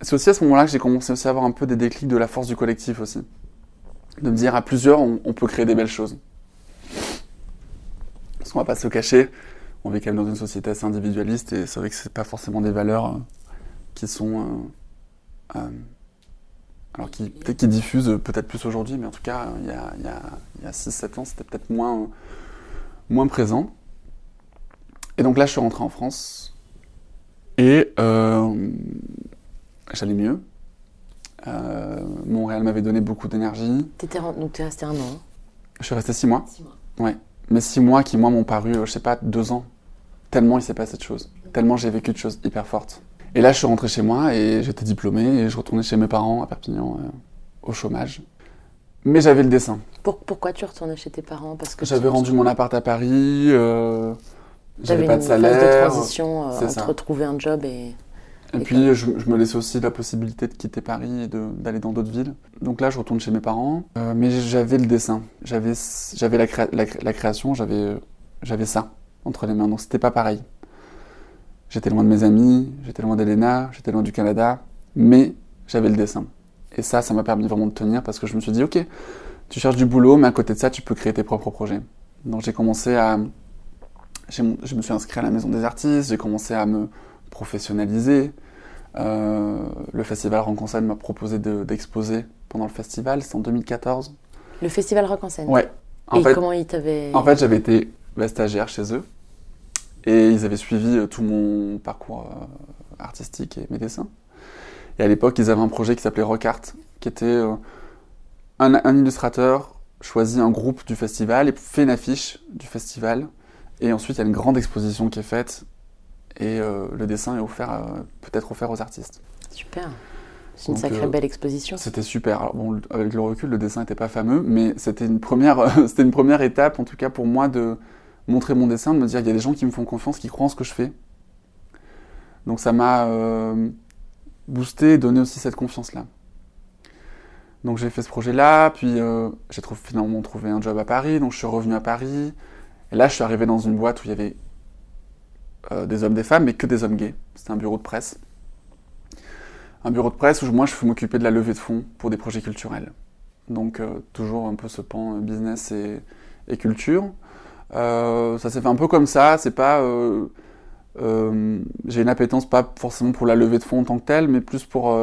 c'est aussi à ce moment-là que j'ai commencé aussi à avoir un peu des déclics de la force du collectif aussi de me dire à plusieurs, on, peut créer des belles choses. Parce qu'on va pas se cacher, on vit quand même dans une société assez individualiste et c'est vrai que c'est pas forcément des valeurs euh, qui sont. euh, euh, alors, qui, qui diffusent peut-être plus aujourd'hui, mais en tout cas, il y a, il y a, il y a 6-7 ans, c'était peut-être moins, moins présent. Et donc là, je suis rentré en France et euh, j'allais mieux. Euh, Montréal m'avait donné beaucoup d'énergie. T'étais Donc t'es resté un an. hein. Je suis resté six mois. Six mois. Ouais. Mais six mois qui, moi, m'ont paru, euh, je sais pas, deux ans. Tellement il s'est passé de choses. Tellement j'ai vécu de choses hyper fortes. Et là, je suis rentré chez moi et j'étais diplômé et je retournais chez mes parents à Perpignan euh, au chômage. Mais j'avais le dessin. Pour- pourquoi tu retournais chez tes parents? Parce que J'avais rendu mon appart à Paris. euh, j'avais pas une de phase salaire. de transition euh, ça. entre trouver un job et. Et puis, je, je me laissais aussi la possibilité de quitter Paris et d'aller dans d'autres villes. Donc là, je retourne chez mes parents. Euh, mais j'avais le dessin. J'avais j'avais la, créa- la, cré- la création, j'avais euh, j'avais ça entre les mains. Donc c'était pas pareil. J'étais loin de mes amis, j'étais loin d'Elena, j'étais loin du Canada. Mais j'avais le dessin. Et ça, ça m'a permis vraiment de tenir parce que je me suis dit, ok, tu cherches du boulot, mais à côté de ça, tu peux créer tes propres projets. Donc j'ai commencé à... Je me suis inscrit à la Maison des Artistes, j'ai commencé à me professionnaliser. Euh, le festival Rencontre m'a proposé de- d'exposer pendant le festival, c'était en 2014. Le festival Rock en scène. Ouais. En Et fait, comment ils t'avaient. en fait j'avais été bah, stagiaire chez eux et ils avaient suivi euh, tout mon parcours euh, artistique et mes dessins. Et à l'époque, ils avaient un projet qui s'appelait Rock Art, qui était euh, un, un illustrateur choisit un groupe du festival et fait une affiche du festival. Et ensuite, il y a une grande exposition qui est faite et euh, le dessin est offert, peut-être offert aux artistes. Super. C'est une sacrée euh, belle exposition. C'était super. Alors, bon, avec le recul, le dessin n'était pas fameux, mais c'était une première, c'était une première étape, en tout cas pour moi, de montrer mon dessin, de me dire il y a des gens qui me font confiance, qui croient en ce que je fais. Donc ça m'a euh, boosté et donné aussi cette confiance-là. Donc j'ai fait ce projet-là, puis euh, j'ai finalement trouvé un job à Paris, donc je suis revenu à Paris. Et là, je suis arrivé dans une boîte où il y avait euh, des hommes, des femmes, mais que des hommes gays. C'était un bureau de presse un bureau de presse où moi je peux m'occuper de la levée de fonds pour des projets culturels. Donc euh, toujours un peu ce pan euh, business et, culture. Ça s'est fait un peu comme ça, c'est pas... J'ai une appétence pas forcément pour la levée de fonds en tant que telle, mais plus pour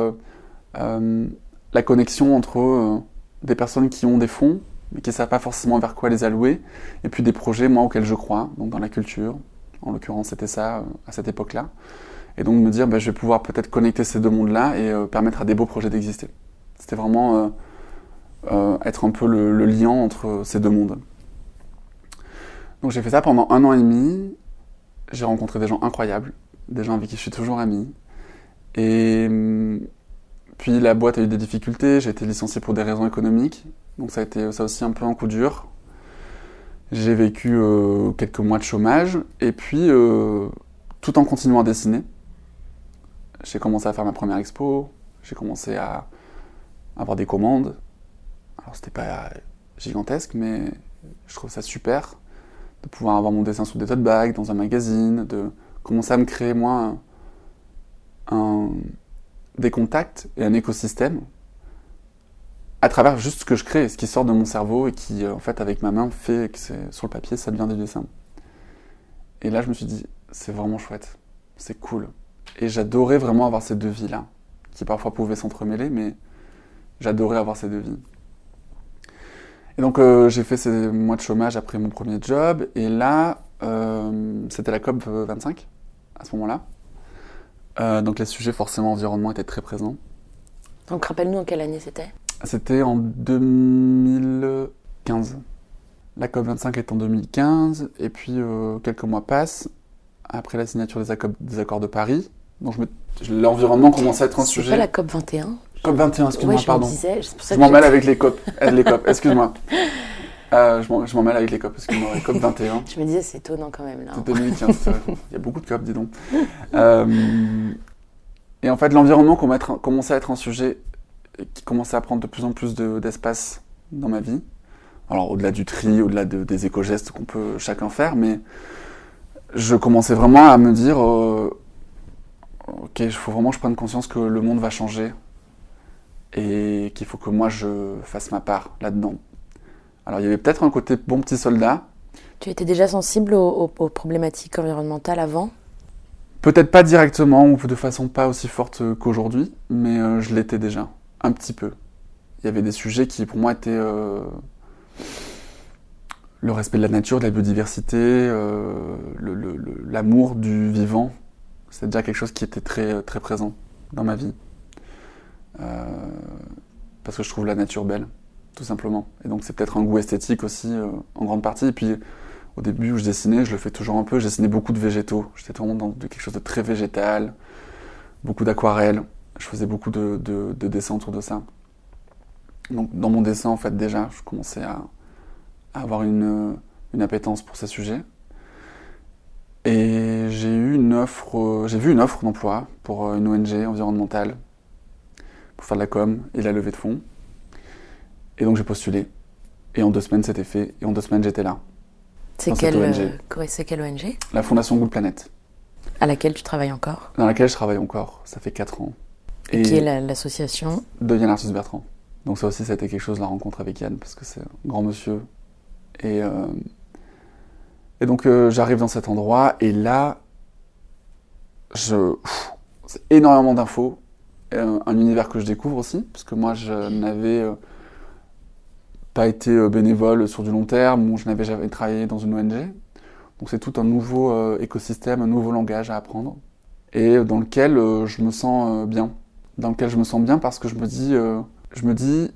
la connexion entre des personnes qui ont des fonds, mais qui ne savent pas forcément vers quoi les allouer, et puis des projets, moi, auxquels je crois, donc dans la culture. En l'occurrence, c'était ça euh, à cette époque-là. Et donc me dire, bah, je vais pouvoir peut-être connecter ces deux mondes-là et euh, permettre à des beaux projets d'exister. C'était vraiment euh, être un peu le, le lien entre ces deux mondes. Donc j'ai fait ça pendant un an et demi. J'ai rencontré des gens incroyables, des gens avec qui je suis toujours ami. Et hum, puis la boîte a eu des difficultés, j'ai été licencié pour des raisons économiques. Donc ça a été ça aussi un peu un coup dur. J'ai vécu euh, quelques mois de chômage et puis euh, tout en continuant à dessiner, j'ai commencé à faire ma première expo, j'ai commencé à avoir des commandes. Alors c'était pas gigantesque, mais je trouve ça super de pouvoir avoir mon dessin sous des tote bags, dans un magazine, de commencer à me créer moi des contacts et un écosystème à travers juste ce que je crée, ce qui sort de mon cerveau et qui, euh, en fait, avec ma main, fait que sur le papier, ça devient des dessins. Et là, je me suis dit, c'est vraiment chouette, c'est cool. Et j'adorais vraiment avoir ces deux vies-là, qui parfois pouvaient s'entremêler, mais j'adorais avoir ces deux vies. Et donc, euh, j'ai fait ces mois de chômage après mon premier job, et là, euh, c'était la COP 25, à ce moment-là. Donc, les sujets, forcément, environnement étaient très présents. Donc rappelle-nous en quelle année c'était? C'était en 2015. La COP25 est en 2015, et puis euh, quelques mois passent après la signature des, accords, des accords de Paris. Donc l'environnement commence à être un C'est sujet. pas la COP 21 COP21, excuse-moi, Ouais, je pardon. disais. c'est Je m'en mêle avec les COP. les COP, excuse-moi. Euh, je m'en- mêle avec les COP, excuse-moi. Les COP 21. Je me disais, c'est étonnant quand même là. C'est 2015, c'est vrai. il y a beaucoup de COP, dis donc. Euh, et en fait, l'environnement commence à être un sujet qui commençait à prendre de plus en plus de- d'espace dans ma vie. Alors, au-delà du tri, au-delà de- des éco-gestes qu'on peut chacun faire, mais je commençais vraiment à me dire euh, Ok, il faut vraiment que je prenne conscience que le monde va changer et qu'il faut que moi je fasse ma part là-dedans. Alors, il y avait peut-être un côté bon petit soldat, Tu étais déjà sensible aux, aux- aux problématiques environnementales avant? Peut-être pas directement ou de façon pas aussi forte qu'aujourd'hui, mais euh, je l'étais déjà, un petit peu. Il y avait des sujets qui pour moi étaient euh, le respect de la nature, de la biodiversité, euh, l'amour du vivant. C'est déjà quelque chose qui était très, présent dans ma vie. Euh, parce que je trouve la nature belle, tout simplement. Et donc c'est peut-être un goût esthétique aussi, en grande partie. Et puis au début où je dessinais, je le fais toujours un peu, je dessinais beaucoup de végétaux. J'étais vraiment dans quelque chose de très végétal, beaucoup d'aquarelles. Je faisais beaucoup de, de- de dessins autour de ça. Donc dans mon dessin, en fait, déjà, je commençais à, à avoir une, une appétence pour ces sujets. Et j'ai eu une offre, euh, j'ai vu une offre d'emploi pour euh, une ONG environnementale pour faire de la com et de la levée de fonds. Et donc j'ai postulé. Et en deux semaines, c'était fait. Et en deux semaines, j'étais là. C'est quelle, ONG. euh, quelle ONG La Fondation Good Planet, À laquelle tu travailles encore? Dans laquelle je travaille encore. Ça fait 4 ans. Et, qui est la- l'association de Yann Arthus Bertrand. Donc ça aussi, ça a été quelque chose, la rencontre avec Yann, parce que c'est un grand monsieur. Et, euh, et donc euh, j'arrive dans cet endroit, et là, je, c'est énormément d'infos, euh, un univers que je découvre aussi, parce que moi, je n'avais euh, pas été bénévole sur du long terme, ou je n'avais jamais travaillé dans une ONG. Donc c'est tout un nouveau écosystème, un nouveau langage à apprendre, et dans lequel je me sens bien. Dans lequel je me sens bien parce que je me dis, je me dis,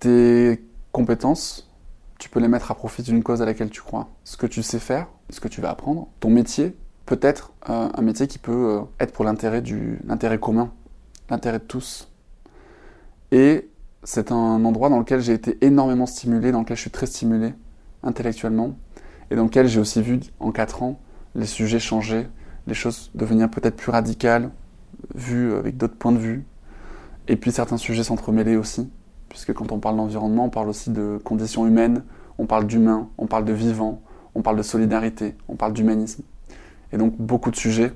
tes compétences, tu peux les mettre à profit d'une cause à laquelle tu crois. Ce que tu sais faire, ce que tu vas apprendre, ton métier peut être un métier qui peut être pour l'intérêt du l'intérêt commun, l'intérêt de tous. Et c'est un endroit dans lequel j'ai été énormément stimulé, dans lequel je suis très stimulé intellectuellement, et dans lequel j'ai aussi vu en 4 ans les sujets changer, les choses devenir peut-être plus radicales, vues avec d'autres points de vue, et puis certains sujets s'entremêler aussi, puisque quand on parle d'environnement, on parle aussi de conditions humaines, on parle d'humain, on parle de vivant, on parle de solidarité, on parle d'humanisme. Et donc beaucoup de sujets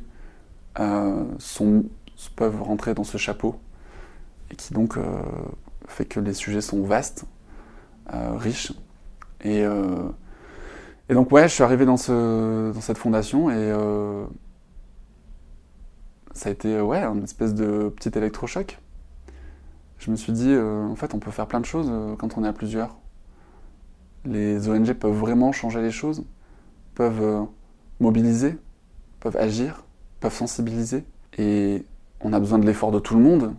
euh, peuvent rentrer dans ce chapeau, et qui donc euh, fait que les sujets sont vastes, euh, riches. Et, donc ouais, je suis arrivé dans, ce, dans cette fondation et ça a été ouais, un espèce de petit électrochoc. Je me suis dit, en fait, on peut faire plein de choses quand on est à plusieurs. Les ONG peuvent vraiment changer les choses, peuvent mobiliser, peuvent agir, peuvent sensibiliser. Et on a besoin de l'effort de tout le monde,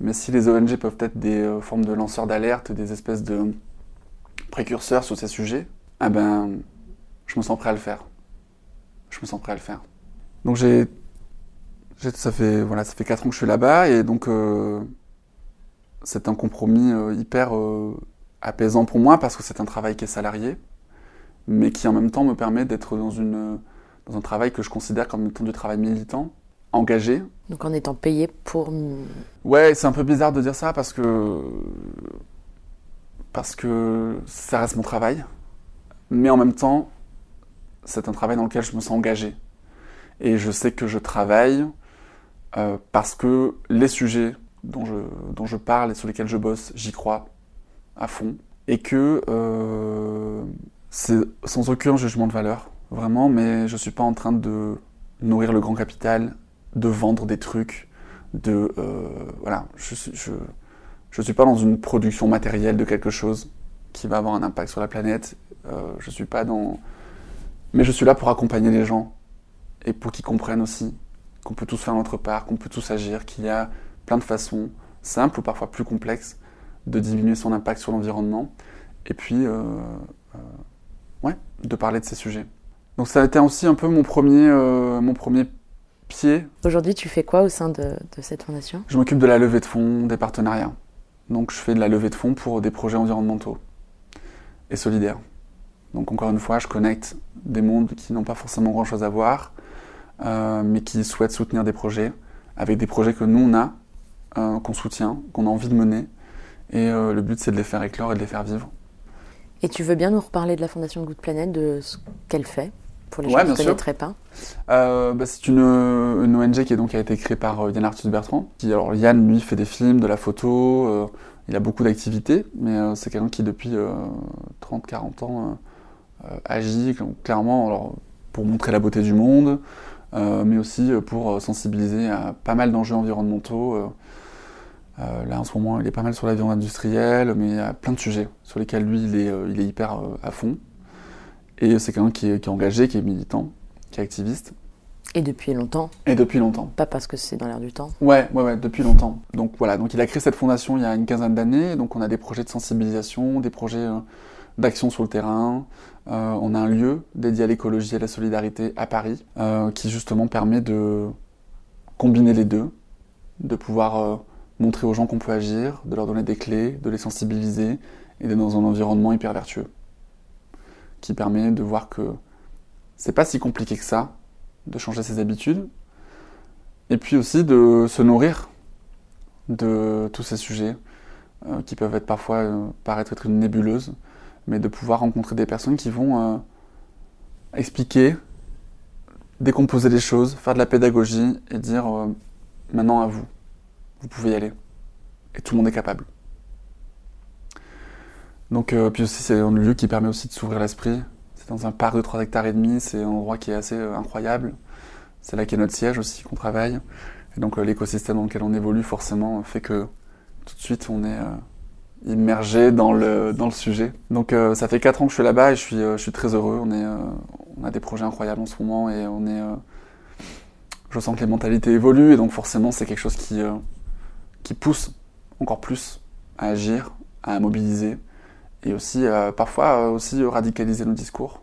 mais si les ONG peuvent être des euh, formes de lanceurs d'alerte, des espèces de précurseurs sur ces sujets, eh ben, je me sens prêt à le faire. Je me sens prêt à le faire. Donc j'ai, ça fait voilà, ans que je suis là-bas et donc euh, c'est un compromis euh, hyper apaisant pour moi parce que c'est un travail qui est salarié, mais qui en même temps me permet d'être dans une dans un travail que je considère comme étant du travail militant engagé. Donc en étant payé pour... Ouais, c'est un peu bizarre de dire ça parce que... Parce que ça reste mon travail. Mais en même temps, c'est un travail dans lequel je me sens engagé. Et je sais que je travaille euh, parce que les sujets dont je, dont je parle et sur lesquels je bosse, j'y crois à fond. Et que euh, c'est sans aucun jugement de valeur, vraiment, mais je ne suis pas en train de nourrir le grand capital de vendre des trucs, de euh, voilà, je suis je, je suis pas dans une production matérielle de quelque chose qui va avoir un impact sur la planète. Euh, je suis pas dans, mais je suis là pour accompagner les gens et pour qu'ils comprennent aussi qu'on peut tous faire notre part, qu'on peut tous agir, qu'il y a plein de façons simples ou parfois plus complexes de diminuer son impact sur l'environnement et puis euh, euh ouais, de parler de ces sujets. Donc ça a été aussi un peu mon premier, euh, mon premier Aujourd'hui, tu fais quoi au sein de, cette fondation? Je m'occupe de la levée de fonds, des partenariats. Donc je fais de la levée de fonds pour des projets environnementaux et solidaires. Donc encore une fois, je connecte des mondes qui n'ont pas forcément grand-chose à voir, euh, mais qui souhaitent soutenir des projets, avec des projets que nous on a, qu'on soutient, qu'on a envie de mener. Et euh, le but c'est de les faire éclore et de les faire vivre. Et tu veux bien nous reparler de la Fondation Good Planet, de ce qu'elle fait pour les gens qui ne connaîtraient pas? Euh, bah, C'est une, une, ONG qui, est donc, a été créée par euh, Yann Arthus Bertrand. Qui, alors, Yann, lui, fait des films, de la photo, euh, il a beaucoup d'activités, mais c'est quelqu'un qui, depuis 30-40 ans, agit clairement alors, pour montrer la beauté du monde, mais aussi pour sensibiliser à pas mal d'enjeux environnementaux. Là, en ce moment, il est pas mal sur la viande industrielle, mais il y a plein de sujets sur lesquels lui, il est, il est hyper à fond. Et c'est quelqu'un qui, est, engagé, qui est militant, qui est activiste. Et depuis longtemps Et depuis longtemps. Pas parce que c'est dans l'air du temps Ouais, ouais, ouais, depuis longtemps. Donc voilà, donc il a créé cette fondation il y a une quinzaine d'années. Donc on a des projets de sensibilisation, des projets euh, d'action sur le terrain. Euh, on a un lieu dédié à l'écologie et à la solidarité à Paris, euh, qui justement permet de combiner les deux, de pouvoir montrer aux gens qu'on peut agir, de leur donner des clés, de les sensibiliser et d'être dans un environnement hyper vertueux qui permet de voir que c'est pas si compliqué que ça de changer ses habitudes, et puis aussi de se nourrir de tous ces sujets euh, qui peuvent être parfois euh, paraître être une nébuleuse, mais de pouvoir rencontrer des personnes qui vont euh, expliquer, décomposer les choses, faire de la pédagogie et dire maintenant à vous, vous pouvez y aller. Et tout le monde est capable. Donc, euh, puis aussi, c'est un lieu qui permet aussi de s'ouvrir l'esprit. C'est dans un parc de 3 hectares et demi, c'est un endroit qui est assez euh, incroyable. C'est là qu'est notre siège aussi, qu'on travaille. Et donc, euh, l'écosystème dans lequel on évolue, forcément, fait que tout de suite, on est immergé dans le, dans le sujet. Donc ça fait 4 ans que je suis là-bas et je suis, je suis très heureux. On, est, on a des projets incroyables en ce moment et on est, je sens que les mentalités évoluent et donc forcément c'est quelque chose qui, qui pousse encore plus à agir, à mobiliser et aussi euh, parfois euh, aussi radicaliser nos discours.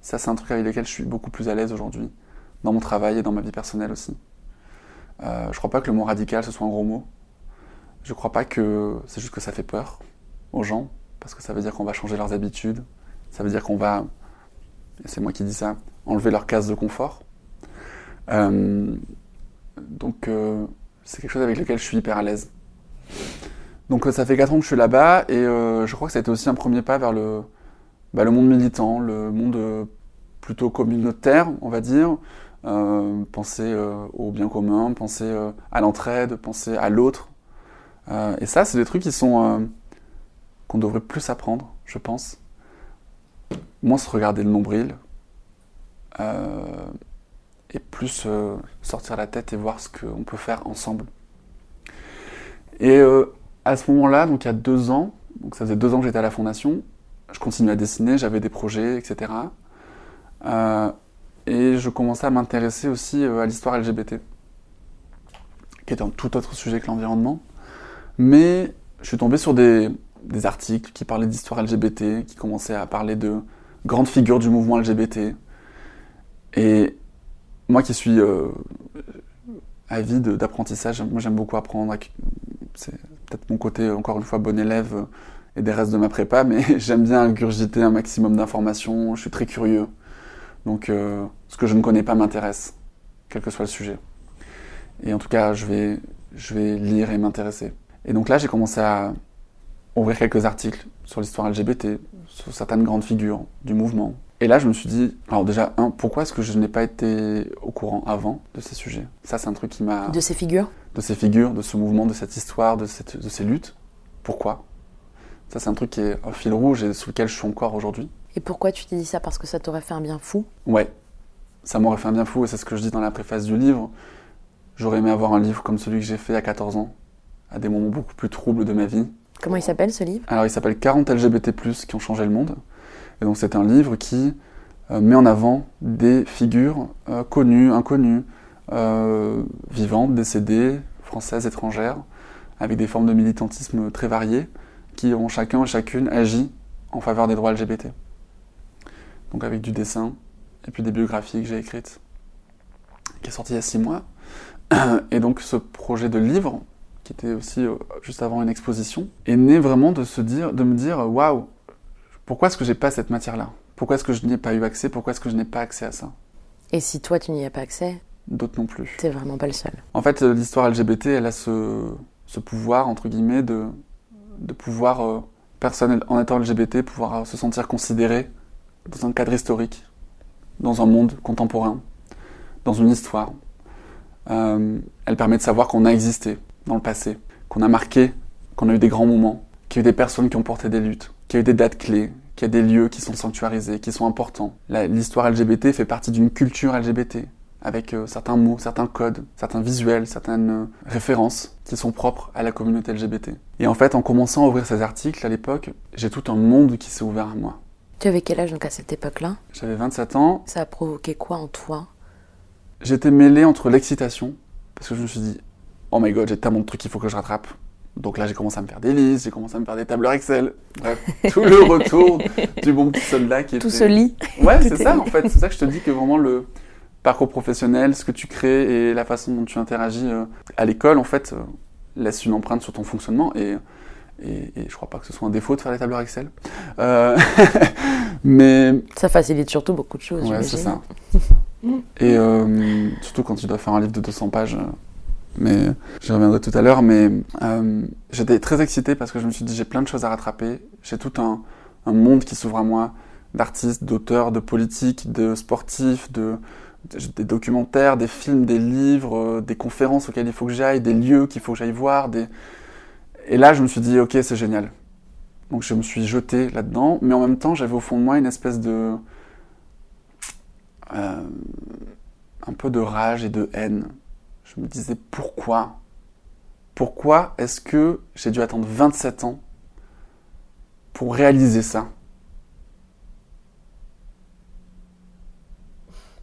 Ça c'est un truc avec lequel je suis beaucoup plus à l'aise aujourd'hui, dans mon travail et dans ma vie personnelle aussi. Euh, je crois pas que le mot radical ce soit un gros mot. Je crois pas que c'est juste que ça fait peur aux gens, parce que ça veut dire qu'on va changer leurs habitudes, ça veut dire qu'on va, c'est moi qui dis ça, enlever leur case de confort. Euh, donc c'est quelque chose avec lequel je suis hyper à l'aise. Donc euh, ça fait 4 ans que je suis là-bas et euh, je crois que ça a été aussi un premier pas vers le, bah, le monde militant, le monde euh, plutôt communautaire, on va dire. Penser au bien commun, penser à l'entraide, penser à l'autre. Et ça, c'est des trucs qui sont qu'on devrait plus apprendre, je pense. Moins se regarder le nombril et plus euh, sortir la tête et voir ce qu'on peut faire ensemble. Et euh, à ce moment-là, donc il y a deux ans, donc ça faisait deux ans que j'étais à la fondation, je continuais à dessiner, j'avais des projets, etc. Euh, et je commençais à m'intéresser aussi à l'histoire LGBT, qui est un tout autre sujet que l'environnement. Mais je suis tombé sur des, des articles qui parlaient d'histoire LGBT, qui commençaient à parler de grandes figures du mouvement LGBT. Et moi qui suis euh, avide d'apprentissage, moi j'aime beaucoup apprendre. C'est peut-être mon côté, encore une fois, bon élève euh, et des restes de ma prépa, mais j'aime bien ingurgiter un maximum d'informations, je suis très curieux. Donc euh, ce que je ne connais pas m'intéresse, quel que soit le sujet. Et en tout cas, je vais, je vais lire et m'intéresser. Et donc là, j'ai commencé à ouvrir quelques articles sur l'histoire LGBT, sur certaines grandes figures du mouvement. Et là, je me suis dit, alors déjà, un, pourquoi est-ce que je n'ai pas été au courant avant de ces sujets? Ça, c'est un truc qui m'a... De ces figures? De ces figures, de ce mouvement, de cette histoire, de, cette, de ces luttes. Pourquoi? Ça, c'est un truc qui est un fil rouge et sous lequel je suis encore aujourd'hui. Et pourquoi tu t'es dit ça? Parce que ça t'aurait fait un bien fou? Ouais, ça m'aurait fait un bien fou et c'est ce que je dis dans la préface du livre. J'aurais aimé avoir un livre comme celui que j'ai fait à 14 ans, à des moments beaucoup plus troubles de ma vie. Comment il s'appelle ce livre? Alors il s'appelle 40 LGBT+, qui ont changé le monde. Et donc c'est un livre qui euh, met en avant des figures euh, connues, inconnues, euh, vivantes, décédées, françaises, étrangères, avec des formes de militantisme très variées, qui ont chacun et chacune agi en faveur des droits LGBT. Donc avec du dessin, et puis des biographies que j'ai écrites, qui est sorti il y a six mois. Et donc ce projet de livre, qui était aussi juste avant une exposition, est né vraiment de se dire, de me dire, waouh, pourquoi est-ce que j'ai pas cette matière-là? Pourquoi est-ce que je n'y ai pas eu accès? Pourquoi est-ce que je n'ai pas accès à ça? Et si toi tu n'y as pas accès, D'autres non plus. t'es vraiment pas le seul. En fait, euh, l'histoire LGBT, elle a ce, ce pouvoir, entre guillemets, de, de pouvoir, euh, personne en étant LGBT, pouvoir euh, se sentir considéré dans un cadre historique, dans un monde contemporain, dans une histoire. Euh, elle permet de savoir qu'on a existé dans le passé, qu'on a marqué, qu'on a eu des grands moments, qu'il y a eu des personnes qui ont porté des luttes, qu'il y a eu des dates clés, qu'il y a des lieux qui sont sanctuarisés, qui sont importants. L'histoire LGBT fait partie d'une culture LGBT, avec euh, certains mots, certains codes, certains visuels, certaines euh, références qui sont propres à la communauté LGBT. Et en fait, en commençant à ouvrir ces articles à l'époque, j'ai tout un monde qui s'est ouvert à moi. Tu avais quel âge donc à cette époque-là? J'avais 27 ans, Ça a provoqué quoi en toi? J'étais mêlé entre l'excitation, parce que je me suis dit, oh my god, j'ai tellement de trucs qu'il faut que je rattrape. Donc là, j'ai commencé à me faire des listes, j'ai commencé à me faire des tableurs Excel. Bref, tout le retour du bon petit soldat qui Tout était... se lit. Ouais, Tout c'est est ça en fait. C'est ça que je te dis que vraiment le parcours professionnel, ce que tu crées et la façon dont tu interagis euh, à l'école, en fait, euh, laisse une empreinte sur ton fonctionnement et, et, et je crois pas que ce soit un défaut de faire les tableurs Excel. Euh, mais Ça facilite surtout beaucoup de choses. ouais, c'est ça. Et euh, surtout quand tu dois faire un livre de 200 pages. Mais j'y reviendrai tout à l'heure. Mais euh, j'étais très excité parce que je me suis dit j'ai plein de choses à rattraper. J'ai tout un, monde qui s'ouvre à moi d'artistes, d'auteurs, de politiques, de sportifs, de, de- des documentaires, des films, des livres, euh, des conférences auxquelles il faut que j'aille, des lieux qu'il faut que j'aille voir. Et là, je me suis dit ok, c'est génial. Donc je me suis jeté là-dedans, mais en même temps, j'avais au fond de moi une espèce de euh, un peu de rage et de haine. Je me disais pourquoi? Pourquoi est-ce que j'ai dû attendre 27 ans pour réaliser ça?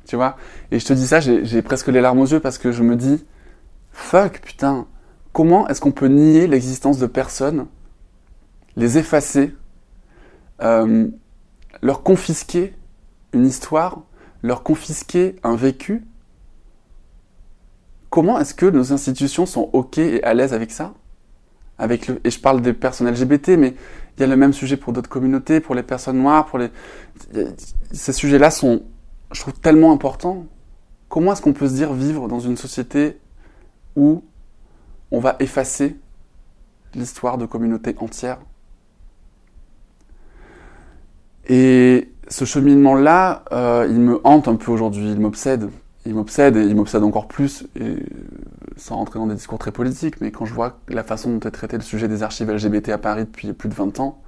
Tu vois? Et je te dis ça, j'ai presque les larmes aux yeux parce que je me dis, fuck, putain, comment est-ce qu'on peut nier l'existence de personnes, les effacer, euh, leur confisquer une histoire, leur confisquer un vécu Comment est-ce que nos institutions sont OK et à l'aise avec ça? Et je parle des personnes LGBT, mais il y a le même sujet pour d'autres communautés, pour les personnes noires, pour les... Ces sujets-là sont, je trouve, tellement importants. Comment est-ce qu'on peut se dire vivre dans une société où on va effacer l'histoire de communautés entières? Et ce cheminement-là, euh, il me hante un peu aujourd'hui, il m'obsède. Il m'obsède et il m'obsède encore plus, et, sans rentrer dans des discours très politiques, mais quand je vois la façon dont est traité le sujet des archives LGBT à Paris depuis plus de 20 ans,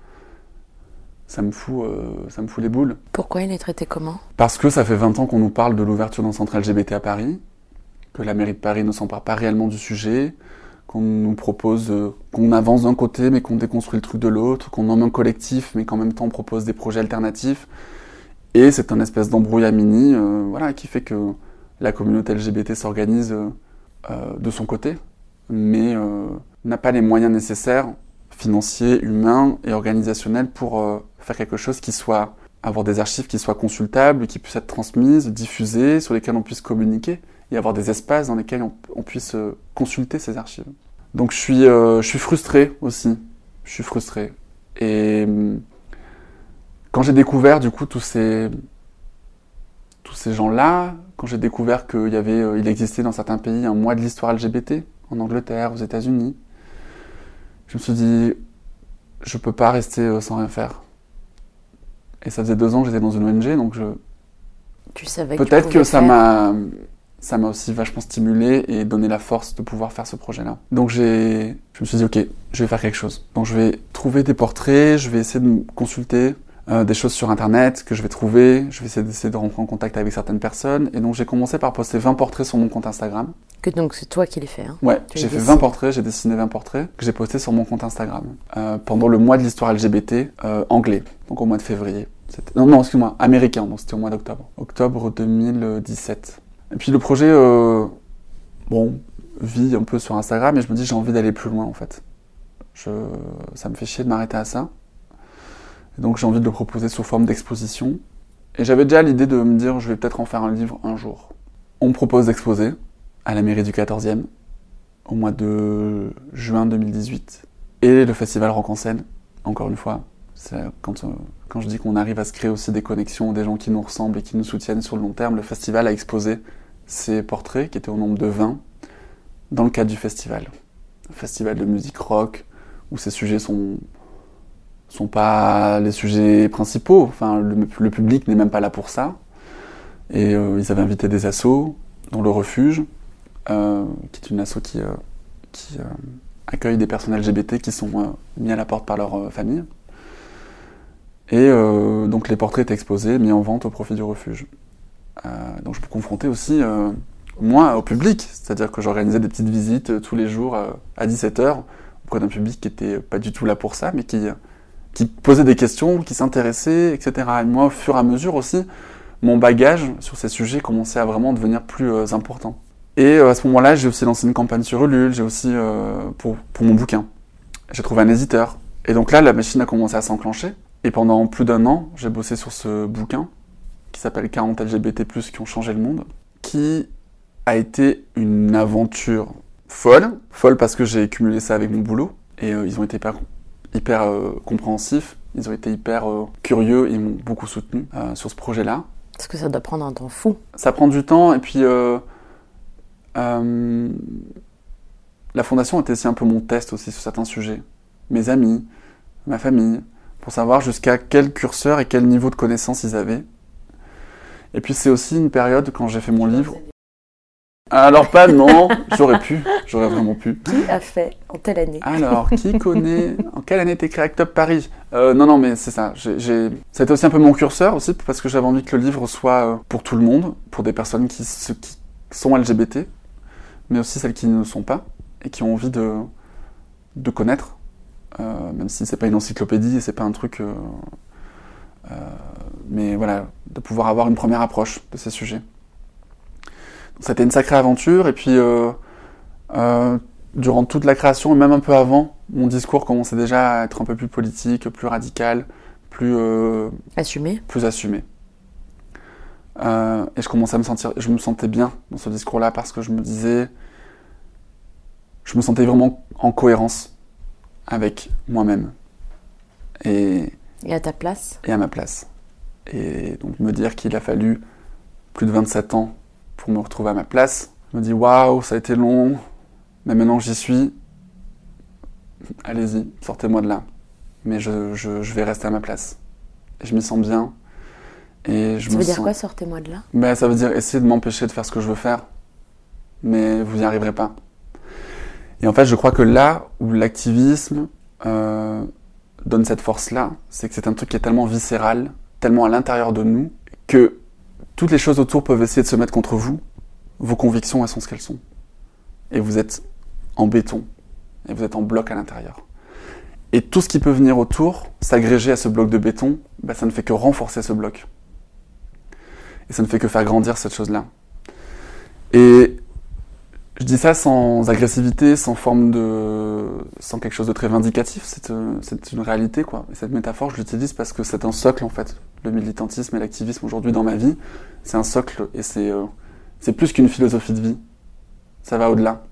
ça me fout, euh, ça me fout les boules. Pourquoi il est traité comment? Parce que ça fait 20 ans qu'on nous parle de l'ouverture d'un centre LGBT à Paris, que la mairie de Paris ne s'empare pas réellement du sujet, qu'on nous propose euh, qu'on avance d'un côté mais qu'on déconstruit le truc de l'autre, qu'on nomme un collectif mais qu'en même temps on propose des projets alternatifs. Et c'est un espèce d'embrouillamini euh, voilà, qui fait que la communauté LGBT s'organise euh, euh, de son côté, mais euh, n'a pas les moyens nécessaires, financiers, humains et organisationnels pour faire quelque chose qui soit avoir des archives qui soient consultables, qui puissent être transmises, diffusées, sur lesquelles on puisse communiquer et avoir des espaces dans lesquels on, on puisse consulter ces archives. Donc je suis, je suis frustré aussi. Je suis frustré. Et hum, quand j'ai découvert du coup tous ces, tous ces gens-là, quand j'ai découvert qu'il y avait, euh, il existait dans certains pays un mois de l'histoire LGBT, en Angleterre, aux États-Unis, je me suis dit, je peux pas rester euh, sans rien faire. Et ça faisait deux ans que j'étais dans une ONG, donc je, Tu savais Peut-être que ça m'a ça m'a aussi vachement stimulé et donné la force de pouvoir faire ce projet-là. Donc j'ai je me suis dit OK, je vais faire quelque chose. Donc je vais trouver des portraits, je vais essayer de me consulter euh, des choses sur internet que je vais trouver, je vais essayer de rentrer en contact avec certaines personnes et donc j'ai commencé par poster 20 portraits sur mon compte Instagram. Que donc c'est toi qui les fais. Hein. Ouais, j'ai fait dessines. 20 portraits, j'ai dessiné 20 portraits que j'ai postés sur mon compte Instagram euh, pendant le mois de l'histoire LGBT euh, anglais, donc au mois de février. Non, non, excuse-moi, américain, donc c'était au mois d'octobre. Octobre 2017. Et puis le projet, euh, bon, vit un peu sur Instagram et je me dis j'ai envie d'aller plus loin en fait. Je, ça me fait chier de m'arrêter à ça. Donc j'ai envie de le proposer sous forme d'exposition. Et j'avais déjà l'idée de me dire je vais peut-être en faire un livre un jour. On me propose d'exposer à la mairie du 14e au mois de juin 2018. Et le festival Rock en scène, encore une fois, euh, quand je dis qu'on arrive à se créer aussi des connexions, des gens qui nous ressemblent et qui nous soutiennent sur le long terme, le festival a exposé ses portraits, qui étaient au nombre de 20, dans le cadre du festival. Un festival de musique rock, où ces sujets sont sont pas les sujets principaux. Enfin, le, public n'est même pas là pour ça. Et euh, ils avaient invité des assos, dont le Refuge, euh, qui est une asso qui, euh, accueille des personnes LGBT qui sont mis à la porte par leur famille. Et donc les portraits étaient exposés, mis en vente au profit du refuge. Donc je me confrontais aussi, moi, au public. C'est-à-dire que j'organisais des petites visites tous les jours à 17h auprès d'un public qui était pas du tout là pour ça, mais qui, qui posait des questions, qui s'intéressait, etc. Et moi, au fur et à mesure aussi, mon bagage sur ces sujets commençait à vraiment devenir plus euh, important. Et euh, à ce moment-là, j'ai aussi lancé une campagne sur Ulule, j'ai aussi euh, pour, mon bouquin. J'ai trouvé un éditeur. Et donc là, la machine a commencé à s'enclencher. Et pendant plus d'un an, j'ai bossé sur ce bouquin qui s'appelle 40 LGBT+, qui ont changé le monde, qui a été une aventure folle. Folle parce que j'ai cumulé ça avec mon boulot. Et ils ont été hyper, euh, compréhensifs, ils ont été hyper euh, curieux, ils m'ont beaucoup soutenu euh, sur ce projet-là. Parce que ça doit prendre un temps fou. Ça prend du temps et puis euh, euh, la fondation était aussi un peu mon test aussi sur certains sujets. Mes amis, ma famille, pour savoir jusqu'à quel curseur et quel niveau de connaissance ils avaient. Et puis c'est aussi une période quand j'ai fait mon livre. Alors pas non, j'aurais pu, j'aurais vraiment pu. Qui a fait en telle année? Alors, qui connaît En quelle année t'es créé Act Up Paris? Euh, Non, non, mais c'est ça. J'ai. C'était aussi un peu mon curseur aussi, parce que j'avais envie que le livre soit euh, pour tout le monde, pour des personnes qui, sont LGBT, mais aussi celles qui ne le sont pas, et qui ont envie de, de connaître euh, même si c'est pas une encyclopédie et c'est pas un truc. euh, mais voilà, de pouvoir avoir une première approche de ces sujets. C'était une sacrée aventure, et puis euh, euh, durant toute la création, et même un peu avant, mon discours commençait déjà à être un peu plus politique, plus radical, plus, euh, Assumé. plus assumé. Euh, et je commençais à me sentir, je me sentais bien dans ce discours-là parce que je me disais, je me sentais vraiment en cohérence avec moi-même et, Et à ta place et à ma place. Et donc me dire qu'il a fallu plus de 27 ans pour me retrouver à ma place, je me dis waouh, ça a été long, mais maintenant j'y suis, allez-y, sortez-moi de là. Mais je, je- je vais rester à ma place. Et je m'y sens bien. Et je Ça me veut dire quoi, sortez-moi de là? Ben, ça veut dire essayer de m'empêcher de faire ce que je veux faire, mais vous n'y arriverez pas. Et en fait, je crois que là où l'activisme euh, donne cette force-là, c'est que c'est un truc qui est tellement viscéral, tellement à l'intérieur de nous, que toutes les choses autour peuvent essayer de se mettre contre vous. Vos convictions, elles sont ce qu'elles sont. Et vous êtes en béton, et vous êtes en bloc à l'intérieur. Et tout ce qui peut venir autour, s'agréger à ce bloc de béton, ben, ça ne fait que renforcer ce bloc. Et ça ne fait que faire grandir cette chose-là. Et je dis ça sans agressivité, sans forme de. sans quelque chose de très vindicatif. C'est euh, c'est une réalité, quoi. Et cette métaphore, je l'utilise parce que c'est un socle, en fait. Le militantisme et l'activisme aujourd'hui dans ma vie, c'est un socle et c'est euh, c'est plus qu'une philosophie de vie. Ça va au-delà.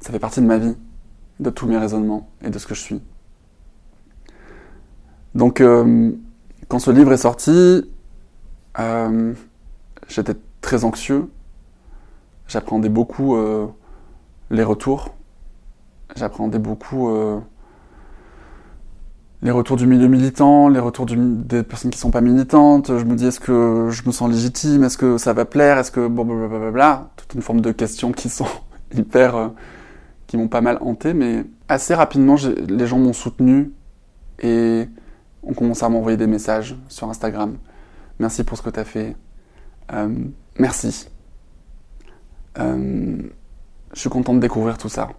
Ça fait partie de ma vie, de tous mes raisonnements et de ce que je suis. Donc, euh, quand ce livre est sorti, j'étais très anxieux. J'appréhendais beaucoup euh, les retours. J'appréhendais beaucoup euh, les retours du milieu militant, les retours des personnes qui sont pas militantes. Je me dis est-ce que je me sens légitime, est-ce que ça va plaire, est-ce que blablabla. Toute une forme de questions qui sont hyper, euh, qui m'ont pas mal hanté, mais assez rapidement les gens m'ont soutenu et ont commencé à m'envoyer des messages sur Instagram. Merci pour ce que tu as fait. Merci. Euh, je suis content de découvrir tout ça.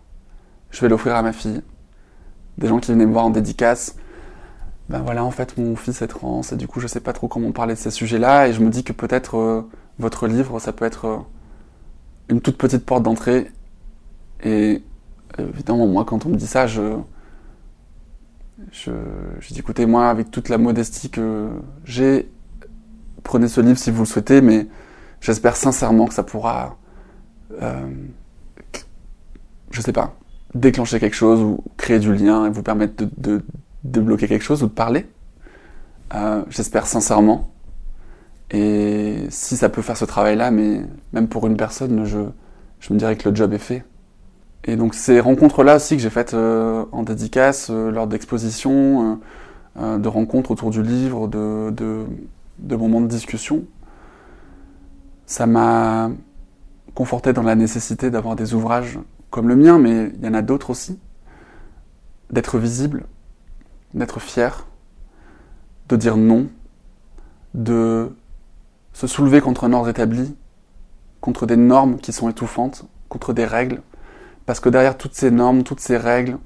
Je vais l'offrir à ma fille. Des gens qui venaient me voir en dédicace. Ben voilà, en fait, mon fils est trans et du coup, je sais pas trop comment parler de ces sujets-là. Et je me dis que peut-être euh, votre livre, ça peut être euh, une toute petite porte d'entrée. Et évidemment, moi, quand on me dit ça. Je, je dis écoutez, moi, avec toute la modestie que j'ai, prenez ce livre si vous le souhaitez, mais j'espère sincèrement que ça pourra, euh, je sais pas, déclencher quelque chose ou créer du lien et vous permettre de, débloquer quelque chose ou de parler. Euh, j'espère sincèrement. Et si ça peut faire ce travail-là, mais même pour une personne, je, me dirais que le job est fait. Et donc ces rencontres-là aussi que j'ai faites euh, en dédicace, lors d'expositions, de rencontres autour du livre, de moments de discussion, ça m'a conforté dans la nécessité d'avoir des ouvrages comme le mien, mais il y en a d'autres aussi, d'être visible, d'être fier, de dire non, de se soulever contre un ordre établi, contre des normes qui sont étouffantes, contre des règles, parce que derrière toutes ces normes, toutes ces règles,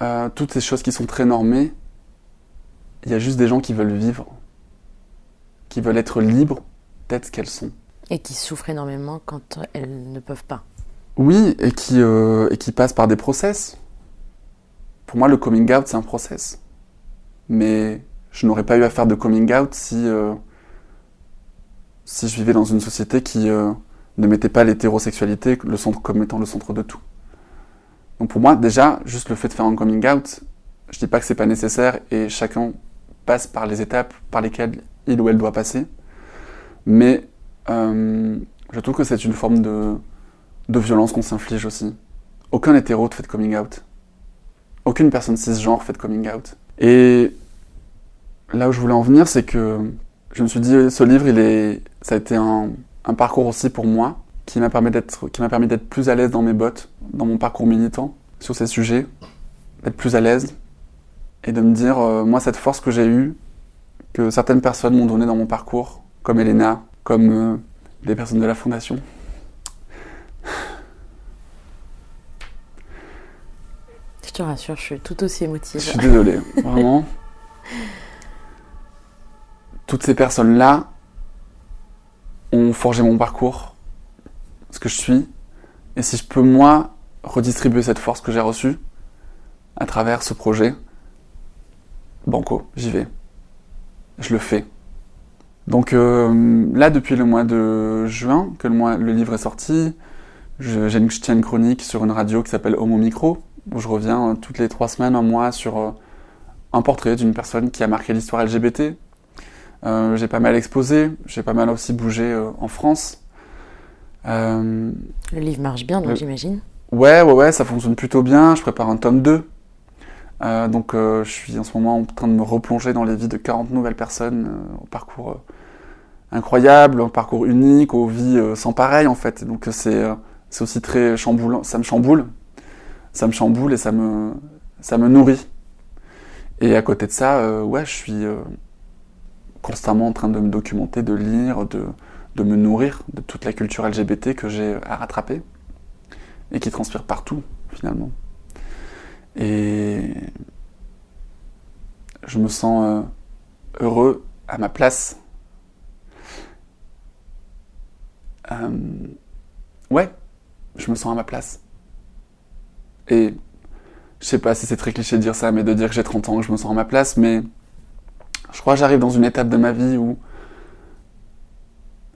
euh, toutes ces choses qui sont très normées, il y a juste des gens qui veulent vivre, qui veulent être libres d'être ce qu'elles sont. Et qui souffrent énormément quand elles ne peuvent pas. Oui, et qui, euh, et qui passent par des process. Pour moi, le coming out, c'est un process. Mais je n'aurais pas eu à faire de coming out si, euh, si je vivais dans une société qui euh, ne mettait pas l'hétérosexualité le centre, comme étant le centre de tout. Donc pour moi, déjà, juste le fait de faire un coming out, je dis pas que c'est pas nécessaire et chacun passe par les étapes par lesquelles il ou elle doit passer. Mais euh, je trouve que c'est une forme de, violence qu'on s'inflige aussi. Aucun hétéro ne fait de coming out. Aucune personne cisgenre fait de coming out. Et là où je voulais en venir, c'est que je me suis dit, ce livre, ça a été un, un parcours aussi pour moi, qui m'a permis d'être, qui m'a permis d'être plus à l'aise dans mes bottes, dans mon parcours militant, sur ces sujets, d'être plus à l'aise, et de me dire, euh, moi, cette force que j'ai eue, que certaines personnes m'ont donnée dans mon parcours, comme Elena, comme euh, des personnes de la fondation, Je te rassure, je suis tout aussi émotive. Je suis désolé, vraiment. Toutes ces personnes-là ont forgé mon parcours, ce que je suis. Et si je peux, moi, redistribuer cette force que j'ai reçue à travers ce projet, banco, j'y vais. Je le fais. Donc euh, là, depuis le mois de juin, que le, mois, le livre est sorti, je, j'ai une, je tiens une chronique sur une radio qui s'appelle Homo Micro, où je reviens euh, toutes les trois semaines, un mois, sur euh, un portrait d'une personne qui a marqué l'histoire LGBT. J'ai pas mal exposé, j'ai pas mal aussi bougé en France. Le livre marche bien, donc Le- j'imagine. Ouais, ouais, ouais, ça fonctionne plutôt bien. Je prépare un tome 2. Euh, donc, euh, je suis en ce moment en train de me replonger dans les vies de 40 nouvelles personnes, euh, au parcours incroyable, au parcours unique, aux vies sans pareil, en fait. Donc, c'est aussi très chamboulant. Ça me chamboule. Ça me chamboule et ça me, ça me nourrit. Et à côté de ça, ouais, je suis constamment en train de me documenter, de lire, de, de me nourrir de toute la culture LGBT que j'ai à rattraper et qui transpire partout finalement. Et je me sens euh, heureux à ma place. Euh, ouais, je me sens à ma place. Et je sais pas si c'est très cliché de dire ça, mais de dire que j'ai 30 ans, que je me sens à ma place, mais je crois que j'arrive dans une étape de ma vie où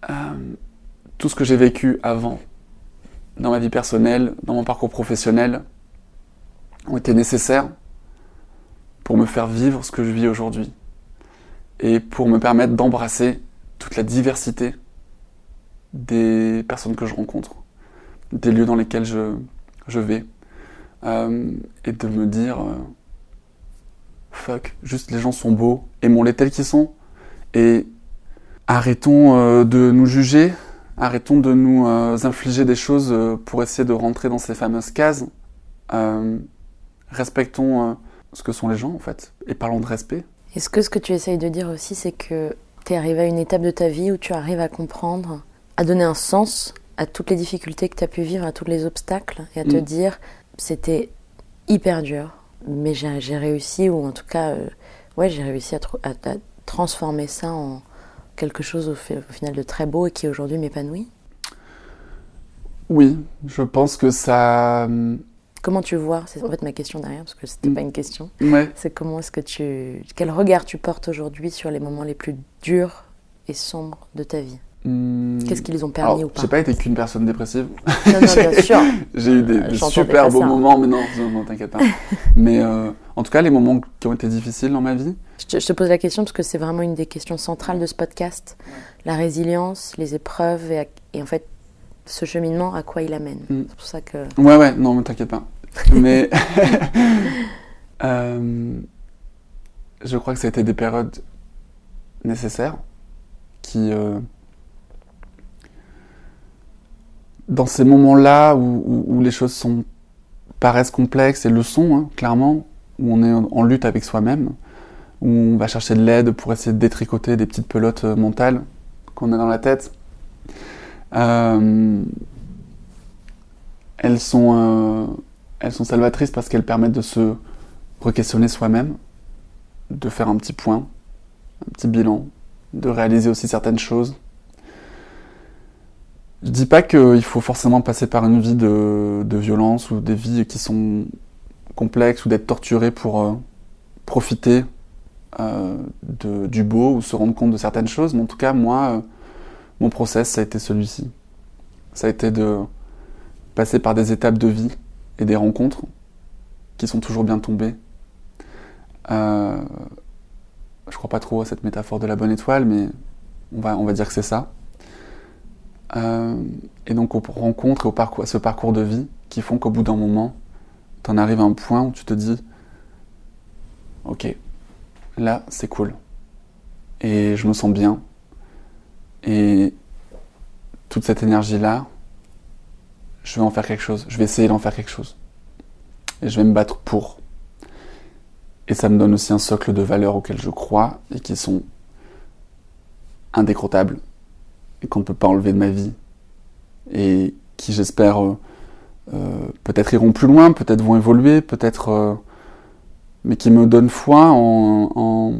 euh, tout ce que j'ai vécu avant, dans ma vie personnelle, dans mon parcours professionnel, ont été nécessaires pour me faire vivre ce que je vis aujourd'hui et pour me permettre d'embrasser toute la diversité des personnes que je rencontre, des lieux dans lesquels je, je vais, euh, et de me dire euh, fuck, juste les gens sont beaux, aimons-les tels qu'ils sont, et arrêtons euh, de nous juger, arrêtons de nous infliger des choses pour essayer de rentrer dans ces fameuses cases. Respectons euh, ce que sont les gens en fait, et parlons de respect. Est-ce que ce que tu essayes de dire aussi, c'est que tu es arrivé à une étape de ta vie où tu arrives à comprendre, à donner un sens à toutes les difficultés que tu as pu vivre, à tous les obstacles, et à te Mm. dire, c'était hyper dur, mais j'ai réussi, ou en tout cas, euh, ouais, j'ai réussi à, tr- à- à transformer ça en quelque chose au final de très beau et qui aujourd'hui m'épanouit? Oui, je pense que ça... Comment tu vois C'est en fait ma question derrière, parce que c'était Mm. pas une question. Ouais. C'est comment est-ce que tu. Quel regard tu portes aujourd'hui sur les moments les plus durs et sombres de ta vie? Hmm. Qu'est-ce qu'ils ont permis Alors, ou pas? J'ai pas été qu'une personne dépressive. Non, non, bien sûr. J'ai eu des, Euh, des super beaux ça. moments, mais non, non, t'inquiète pas. mais euh, en tout cas, les moments qui ont été difficiles dans ma vie, Je te, je te pose la question parce que c'est vraiment une des questions centrales de ce podcast. La résilience, les épreuves et en fait ce cheminement, à quoi il amène. Mm. C'est pour ça que. Ouais, ouais, non, mais t'inquiète pas. Mais euh, je crois que ça a été des périodes nécessaires qui, euh, dans ces moments-là où, où- où les choses sont, paraissent complexes et le sont, hein, clairement, où on est en, en lutte avec soi-même, où on va chercher de l'aide pour essayer de détricoter des petites pelotes euh, mentales qu'on a dans la tête. Euh, elles sont, euh, elles sont salvatrices parce qu'elles permettent de se re-questionner soi-même, de faire un petit point, un petit bilan, de réaliser aussi certaines choses. Je dis pas qu'il faut forcément passer par une vie de, de violence ou des vies qui sont complexes ou d'être torturé pour euh, profiter de- du beau ou se rendre compte de certaines choses, mais en tout cas, moi, mon process, ça a été celui-ci. Ça a été de passer par des étapes de vie et des rencontres qui sont toujours bien tombées. Euh, je crois pas trop à cette métaphore de la bonne étoile, mais on va, dire que c'est ça. Euh, et donc aux rencontres et au parcours, à ce parcours de vie qui font qu'au bout d'un moment, tu en arrives à un point où tu te dis, ok, là c'est cool. Et je me sens bien. Et toute cette énergie-là, je vais en faire quelque chose. Je vais essayer d'en faire quelque chose. Et je vais me battre pour. Et ça me donne aussi un socle de valeurs auxquelles je crois et qui sont indécrottables et qu'on ne peut pas enlever de ma vie. Et qui, j'espère, euh, euh, peut-être iront plus loin, peut-être vont évoluer, peut-être, euh, mais qui me donnent foi en, en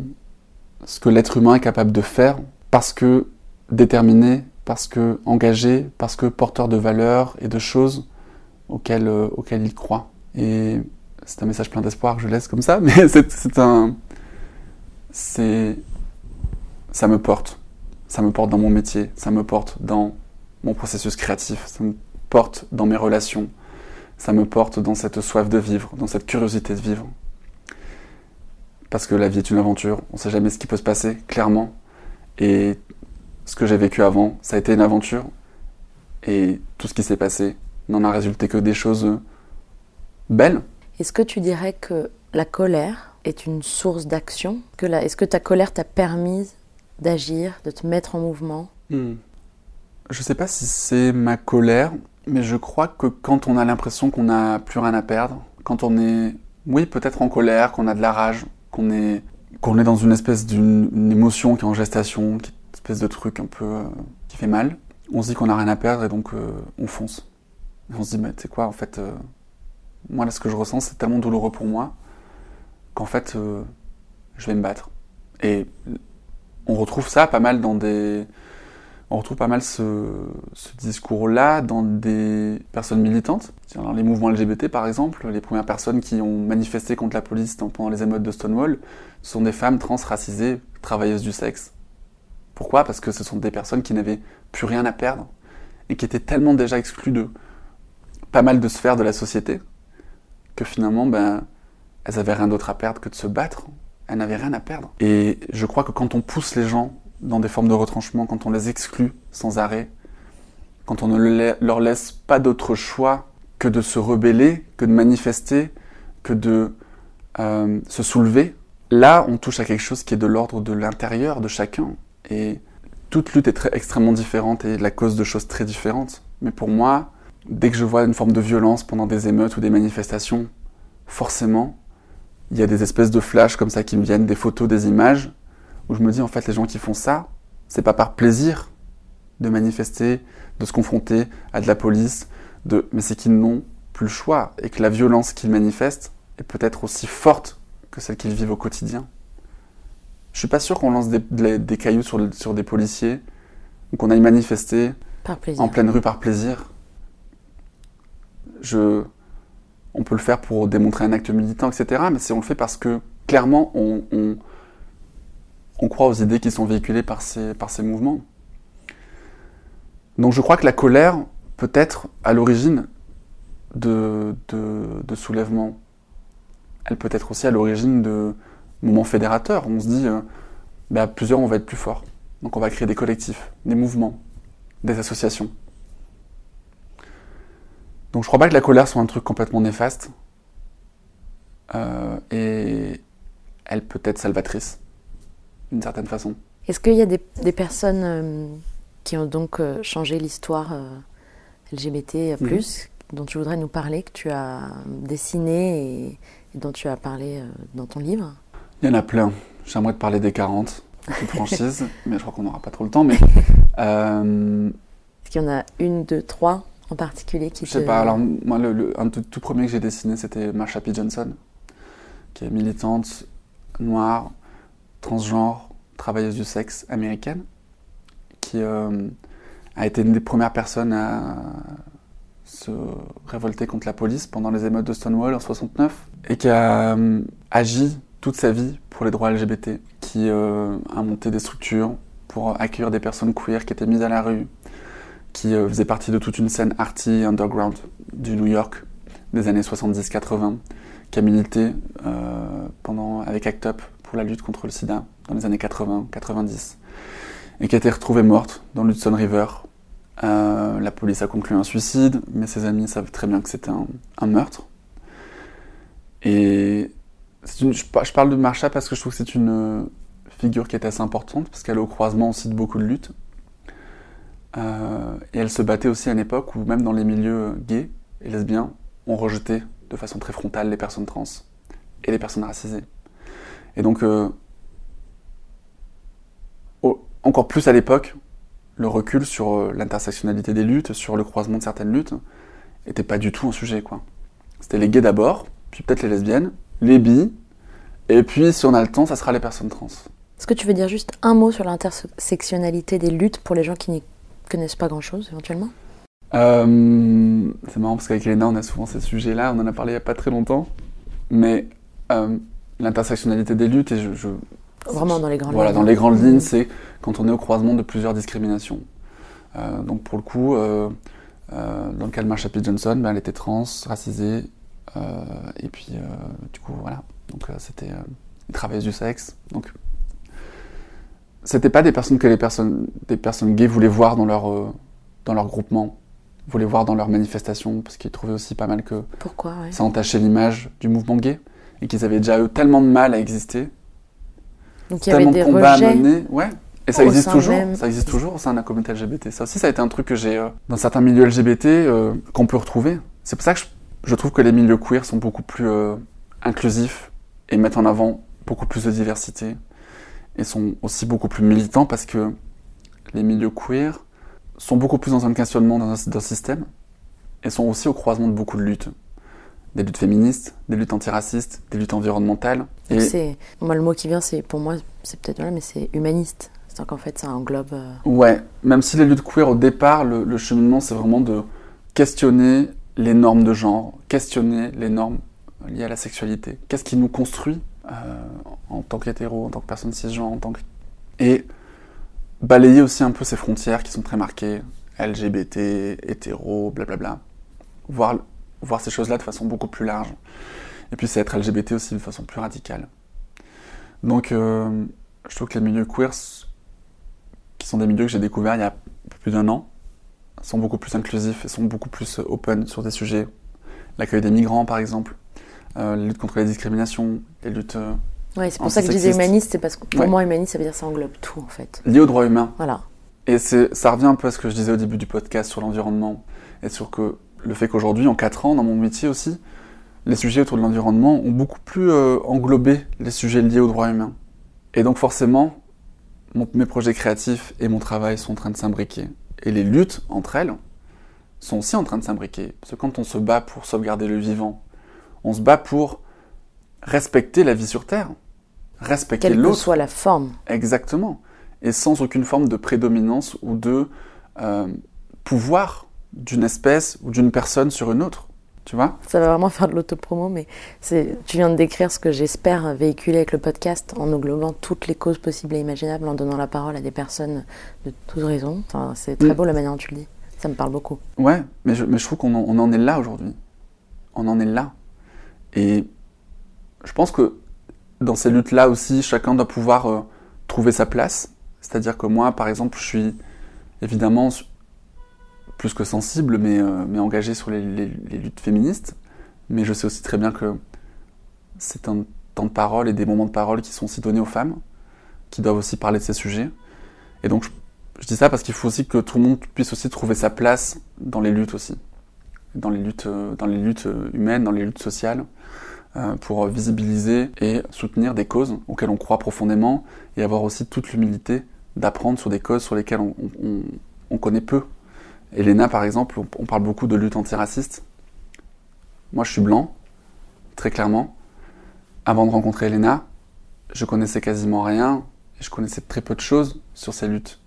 ce que l'être humain est capable de faire, parce que déterminé, parce que engagé, parce que porteur de valeurs et de choses auxquelles, euh, auxquelles il croit. Et c'est un message plein d'espoir que je laisse comme ça, mais c'est un, c'est, ça me porte, ça me porte dans mon métier, ça me porte dans mon processus créatif, ça me porte dans mes relations, ça me porte dans cette soif de vivre, dans cette curiosité de vivre. Parce que la vie est une aventure, on ne sait jamais ce qui peut se passer, clairement. Et ce que j'ai vécu avant, ça a été une aventure. Et tout ce qui s'est passé n'en a résulté que des choses belles. Est-ce que tu dirais que la colère est une source d'action? Est-ce que ta colère t'a permis d'agir, de te mettre en mouvement? Hmm. Je sais pas si c'est ma colère, mais je crois que quand on a l'impression qu'on n'a plus rien à perdre, quand on est, oui, peut-être en colère, qu'on a de la rage, qu'on est, qu'on est dans une espèce d'une une émotion qui est en gestation, qui espèce de truc un peu euh, qui fait mal, on se dit qu'on n'a rien à perdre et donc euh, on fonce. On se dit, mais tu sais quoi, en fait, euh, moi là ce que je ressens c'est tellement douloureux pour moi qu'en fait je vais me battre. Et on retrouve ça pas mal dans des on retrouve pas mal ce, discours-là dans des personnes militantes. Dans les mouvements LGBT, par exemple, les premières personnes qui ont manifesté contre la police pendant les émeutes de Stonewall sont des femmes trans racisées, travailleuses du sexe. Pourquoi? Parce que ce sont des personnes qui n'avaient plus rien à perdre et qui étaient tellement déjà exclues de pas mal de sphères de la société que finalement, ben, elles avaient rien d'autre à perdre que de se battre. Elles n'avaient rien à perdre. Et je crois que quand on pousse les gens dans des formes de retranchement, quand on les exclut sans arrêt, quand on ne le- leur laisse pas d'autre choix que de se rebeller, que de manifester, que de euh, se soulever, là on touche à quelque chose qui est de l'ordre de l'intérieur de chacun. Et toute lutte est très, extrêmement différente et la cause de choses très différentes. Mais pour moi, dès que je vois une forme de violence pendant des émeutes ou des manifestations, forcément, il y a des espèces de flashs comme ça qui me viennent, des photos, des images, où je me dis en fait les gens qui font ça, c'est pas par plaisir de manifester, de se confronter à de la police, mais c'est qu'ils n'ont plus le choix et que la violence qu'ils manifestent est peut-être aussi forte que celle qu'ils vivent au quotidien. Je suis pas sûr qu'on lance des, des- des cailloux sur, le- sur des policiers ou qu'on aille manifester Par en pleine rue par plaisir. Je, on peut le faire pour démontrer un acte militant, etc. Mais si on le fait parce que clairement on, on, on croit aux idées qui sont véhiculées par ces, par ces mouvements. Donc je crois que la colère peut être à l'origine de, de, de soulèvements. Elle peut être aussi à l'origine de moments fédérateurs. On se dit, euh, à plusieurs on va être plus fort. Donc on va créer des collectifs, des mouvements, des associations. Donc je crois pas que la colère soit un truc complètement néfaste. Euh, et elle peut être salvatrice, d'une certaine façon. Est-ce qu'il y a des, des personnes euh, qui ont donc euh, changé l'histoire LGBT+, dont tu voudrais nous parler, que tu as dessiné et, et dont tu as parlé dans ton livre? Il y en a plein. J'aimerais te parler des 40, en toute franchise, mais je crois qu'on n'aura pas trop le temps. Mais euh, Est-ce qu'il y en a une, deux, trois en particulier qui je sais te- pas. Alors moi, le, le- un tout, tout premier que j'ai dessiné, c'était Marsha P. Johnson, qui est militante noire, transgenre, travailleuse du sexe américaine, qui euh, a été une des premières personnes à se révolter contre la police pendant les émeutes de Stonewall en 69 et qui a euh, agi toute sa vie pour les droits LGBT, qui euh, a monté des structures pour accueillir des personnes queer qui étaient mises à la rue, qui euh, faisait partie de toute une scène arty underground du New York des années 70-80, qui a milité euh, pendant, avec ACT UP pour la lutte contre le sida dans les années 80-90, et qui a été retrouvée morte dans l'Hudson River. La police a conclu un suicide, mais ses amis savent très bien que c'était un, un meurtre. Et je, par- je parle de Marsha parce que je trouve que c'est une euh, figure qui est assez importante, parce qu'elle est au croisement aussi de beaucoup de luttes. Euh, et elle se battait aussi à une époque où même dans les milieux gays et lesbiens, on rejetait de façon très frontale les personnes trans et les personnes racisées. Et donc, euh, encore plus à l'époque, le recul sur euh, l'intersectionnalité des luttes, sur le croisement de certaines luttes, était pas du tout un sujet. C'était les gays d'abord, puis peut-être les lesbiennes, les bi, et puis si on a le temps, ça sera les personnes trans. Est-ce que tu veux dire juste un mot sur l'intersectionnalité des luttes pour les gens qui n'y connaissent pas grand-chose, éventuellement? Euh, c'est marrant parce qu'avec Elena, on a souvent ces sujets-là, on en a parlé il n'y a pas très longtemps, mais euh, l'intersectionnalité des luttes, et je, je- Vraiment dans les grandes voilà, lignes. dans les grandes lignes, c'est quand on est au croisement de plusieurs discriminations. Euh, donc pour le coup, euh, euh, dans le cas de Marsha P. Johnson, ben, elle était trans, racisée, et puis euh, du coup voilà, donc euh, c'était euh, une travailleuse du sexe. Donc c'était pas des personnes que les personnes, des personnes gays voulaient voir dans leur euh, dans leur groupement, voulaient voir dans leurs manifestations, parce qu'ils trouvaient aussi pas mal que Pourquoi ouais. ça entachait l'image du mouvement gay et qu'ils avaient déjà eu tellement de mal à exister Donc il y avait des de combats à rejets. mener. Ouais. Et ça existe toujours. même. Ça existe toujours au sein de la communauté LGBT. Ça aussi, ça a été un truc que j'ai euh, dans certains milieux LGBT euh, qu'on peut retrouver. C'est pour ça que je, je trouve que les milieux queer sont beaucoup plus euh, inclusifs et mettent en avant beaucoup plus de diversité et sont aussi beaucoup plus militants parce que les milieux queer sont beaucoup plus dans un questionnement d'un système et sont aussi au croisement de beaucoup de luttes. Des luttes féministes, des luttes antiracistes, des luttes environnementales. Et moi le mot qui vient c'est pour moi c'est peut-être voilà mais c'est humaniste. C'est qu'en fait ça englobe euh, Ouais, même si les luttes queer au départ, le, le cheminement c'est vraiment de questionner les normes de genre, questionner les normes liées à la sexualité. Qu'est-ce qui nous construit euh, en tant qu'hétéro, en tant que personne cisgenre, en tant que... Et balayer aussi un peu ces frontières qui sont très marquées, LGBT, hétéro, blablabla. Voir, voir ces choses-là de façon beaucoup plus large. Et puis c'est être LGBT aussi de façon plus radicale. Donc euh, je trouve que les milieux queer qui sont des milieux que j'ai découverts il y a plus d'un an, sont beaucoup plus inclusifs et sont beaucoup plus euh, open sur des sujets. L'accueil des migrants, par exemple, euh, les luttes contre les discriminations, les luttes euh, Ouais, c'est pour ça que je disais humaniste, c'est parce que pour Ouais. moi humaniste ça veut dire ça englobe tout en fait. liées aux droits humains. Voilà. Et ça revient un peu à ce que je disais au début du podcast sur l'environnement et sur que le fait qu'aujourd'hui, en 4 ans, dans mon métier aussi, les sujets autour de l'environnement ont beaucoup plus euh, englobé les sujets liés aux droits humains. Et donc forcément, mon- mes projets créatifs et mon travail sont en train de s'imbriquer. Et les luttes entre elles sont aussi en train de s'imbriquer. Parce que quand on se bat pour sauvegarder le vivant, on se bat pour respecter la vie sur Terre, respecter Quelle que l'autre. soit la forme. Exactement. Et sans aucune forme de prédominance ou de euh, pouvoir d'une espèce ou d'une personne sur une autre. Tu vois Ça va vraiment faire de l'autopromo, mais tu viens de décrire ce que j'espère véhiculer avec le podcast en englobant toutes les causes possibles et imaginables, en donnant la parole à des personnes de toutes raisons. Enfin, c'est très Mm. beau la manière dont tu le dis. Ça me parle beaucoup. Ouais, mais je, mais je trouve qu'on en, est là aujourd'hui. On en est là. Et je pense que dans ces luttes-là aussi, chacun doit pouvoir euh, trouver sa place. C'est-à-dire que moi, par exemple, je suis évidemment plus que sensible, mais, euh, mais engagé sur les, luttes féministes. Mais je sais aussi très bien que c'est un temps de parole et des moments de parole qui sont aussi donnés aux femmes, qui doivent aussi parler de ces sujets. Et donc, je, dis ça parce qu'il faut aussi que tout le monde puisse aussi trouver sa place dans les luttes aussi. Dans les luttes, euh, dans les luttes euh, humaines, dans les luttes sociales, euh, pour visibiliser et soutenir des causes auxquelles on croit profondément et avoir aussi toute l'humilité d'apprendre sur des causes sur lesquelles on connaît peu. Elena, par exemple, on, parle beaucoup de lutte antiraciste. Moi, je suis blanc, très clairement. Avant de rencontrer Elena, je connaissais quasiment rien et je connaissais très peu de choses sur ces luttes.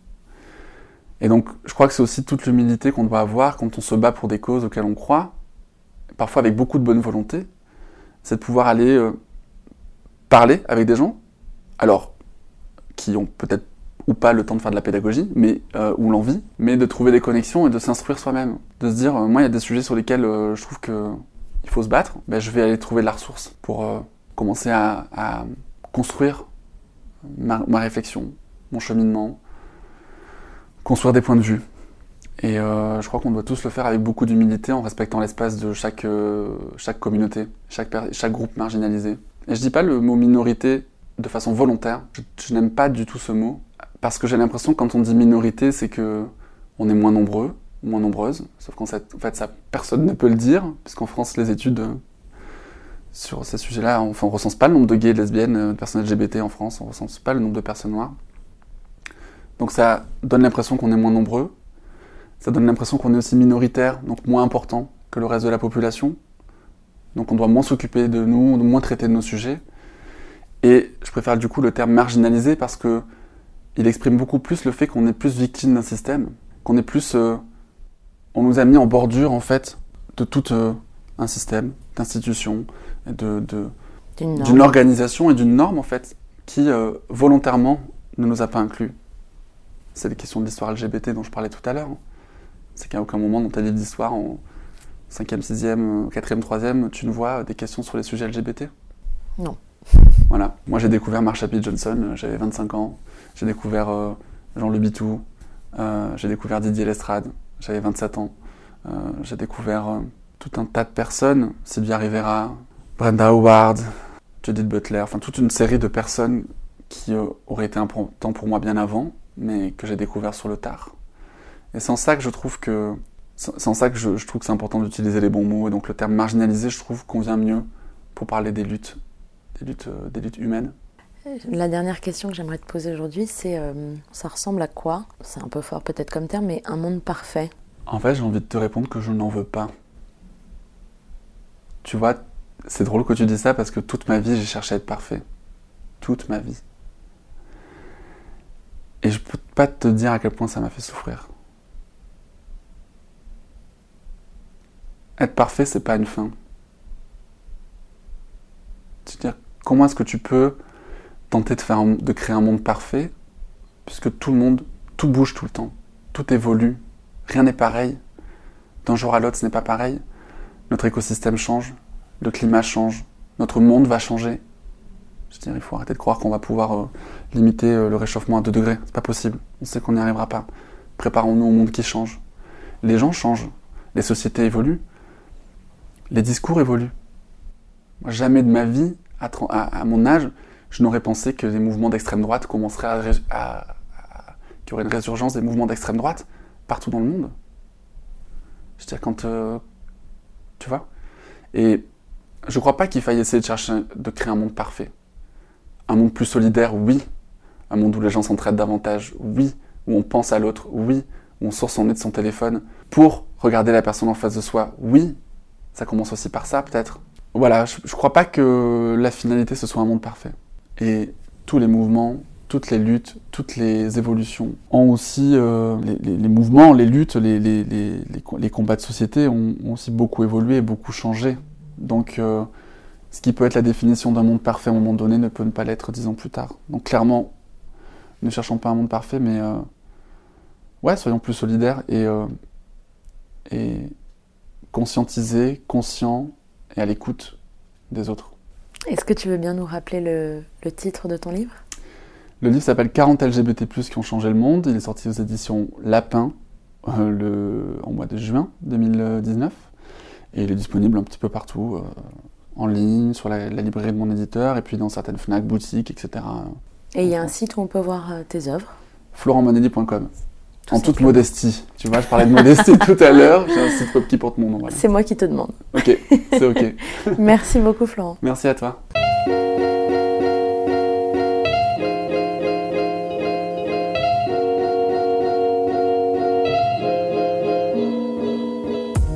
Et donc, je crois que c'est aussi toute l'humilité qu'on doit avoir quand on se bat pour des causes auxquelles on croit, parfois avec beaucoup de bonne volonté, c'est de pouvoir aller euh, parler avec des gens, alors qui ont peut-être ou pas le temps de faire de la pédagogie, mais euh, ou l'envie, mais de trouver des connexions et de s'instruire soi-même, de se dire euh, moi il y a des sujets sur lesquels euh, je trouve que il faut se battre, ben, je vais aller trouver de la ressource pour commencer à, construire ma, réflexion, mon cheminement, construire des points de vue. Et je crois qu'on doit tous le faire avec beaucoup d'humilité en respectant l'espace de chaque, chaque communauté, chaque, chaque groupe marginalisé. Et je dis pas le mot minorité de façon volontaire. Je n'aime pas du tout ce mot parce que j'ai l'impression quand on dit minorité, c'est que on est moins nombreux, moins nombreuses. Sauf qu'en fait, ça, personne ne peut le dire, puisqu'en France, les études euh, sur ces sujets-là, enfin, on recense pas le nombre de gays, de lesbiennes, euh, de personnes LGBT en France, on recense pas le nombre de personnes noires. Donc ça donne l'impression qu'on est moins nombreux. Ça donne l'impression qu'on est aussi minoritaire, donc moins important que le reste de la population. Donc on doit moins s'occuper de nous, moins traiter de nos sujets. Et je préfère du coup le terme marginalisé parce que il exprime beaucoup plus le fait qu'on est plus victime d'un système, qu'on est plus, euh, on nous a mis en bordure en fait de tout euh, un système, d'institutions, de, de d'une organisation et d'une norme en fait qui euh, volontairement ne nous a pas inclus. C'est les questions de l'histoire LGBT dont je parlais tout à l'heure. C'est qu'à aucun moment dans ta livre d'histoire, en 5e, 6e, 4e, 3e, tu ne vois des questions sur les sujets LGBT Non. Voilà. Moi, j'ai découvert Marsha P. Johnson, j'avais 25 ans. J'ai découvert euh, Jean Le Bitou. Euh, j'ai découvert Didier Lestrade, j'avais 27 ans. j'ai découvert tout un tas de personnes, Sylvia Rivera, Brenda Howard, Judith Butler, enfin toute une série de personnes qui auraient été importantes pour moi bien avant, mais que j'ai découvert sur le tard. Et en ça que je trouve que ça que je, je trouve que c'est important d'utiliser les bons mots. Et donc le terme marginalisé, je trouve, convient mieux pour parler des luttes des luttes, euh, des luttes humaines. La dernière question que j'aimerais te poser aujourd'hui, c'est euh, ça ressemble à quoi? C'est un peu fort peut-être comme terme, mais un monde parfait. En fait, j'ai envie de te répondre que je n'en veux pas. Tu vois, c'est drôle que tu dis ça parce que toute ma vie, j'ai cherché à être parfait. Toute ma vie. Et je peux pas te dire à quel point ça m'a fait souffrir. Être parfait, c'est pas une fin. C'est-à-dire, comment est-ce que tu peux tenter de, faire de créer un monde parfait, puisque tout le monde, tout bouge tout le temps, tout évolue, rien n'est pareil. D'un jour à l'autre, ce n'est pas pareil. Notre écosystème change, le climat change, notre monde va changer. Je dire, il faut arrêter de croire qu'on va pouvoir euh, limiter euh, le réchauffement à 2 degrés. C'est pas possible. On sait qu'on n'y arrivera pas. Préparons-nous au monde qui change. Les gens changent. Les sociétés évoluent. Les discours évoluent. Jamais de ma vie, à, mon âge, je n'aurais pensé que les mouvements d'extrême droite commenceraient à, qu'il y aurait une résurgence des mouvements d'extrême droite partout dans le monde. Je veux dire, quand. Euh, tu vois Et je ne crois pas qu'il faille essayer de chercher de créer un monde parfait. Un monde plus solidaire, oui. Un monde où les gens s'entraident davantage, oui. Où on pense à l'autre, oui. Où on sort son nez de son téléphone pour regarder la personne en face de soi, oui. Ça commence aussi par ça, peut-être voilà, je, ne crois pas que la finalité ce soit un monde parfait. Et tous les mouvements, toutes les luttes, toutes les évolutions ont aussi, euh, les, mouvements, les luttes, les, combats de société ont, aussi beaucoup évolué et beaucoup changé. Donc, euh, ce qui peut être la définition d'un monde parfait à un moment donné ne peut ne pas l'être dix ans plus tard. Donc, clairement, ne cherchons pas un monde parfait, mais euh, ouais, soyons plus solidaires et conscientisés, conscients et à l'écoute des autres. Est-ce que tu veux bien nous rappeler le, titre de ton livre? Le livre s'appelle 40 LGBT+, qui ont changé le monde. Il est sorti aux éditions Lapin euh, le, en mois de juin 2019. Et il est disponible un petit peu partout, euh, en ligne, sur la, librairie de mon éditeur, et puis dans certaines FNAC, boutiques, etc. Et il y a un site où on peut voir euh, tes œuvres? florentmonedi.com en toute modestie. Tu vois, je parlais de modestie tout à l'heure. J'ai un site web qui porte mon nom. C'est moi qui te demande. Ok, c'est ok. Merci beaucoup, Florent. Merci à toi.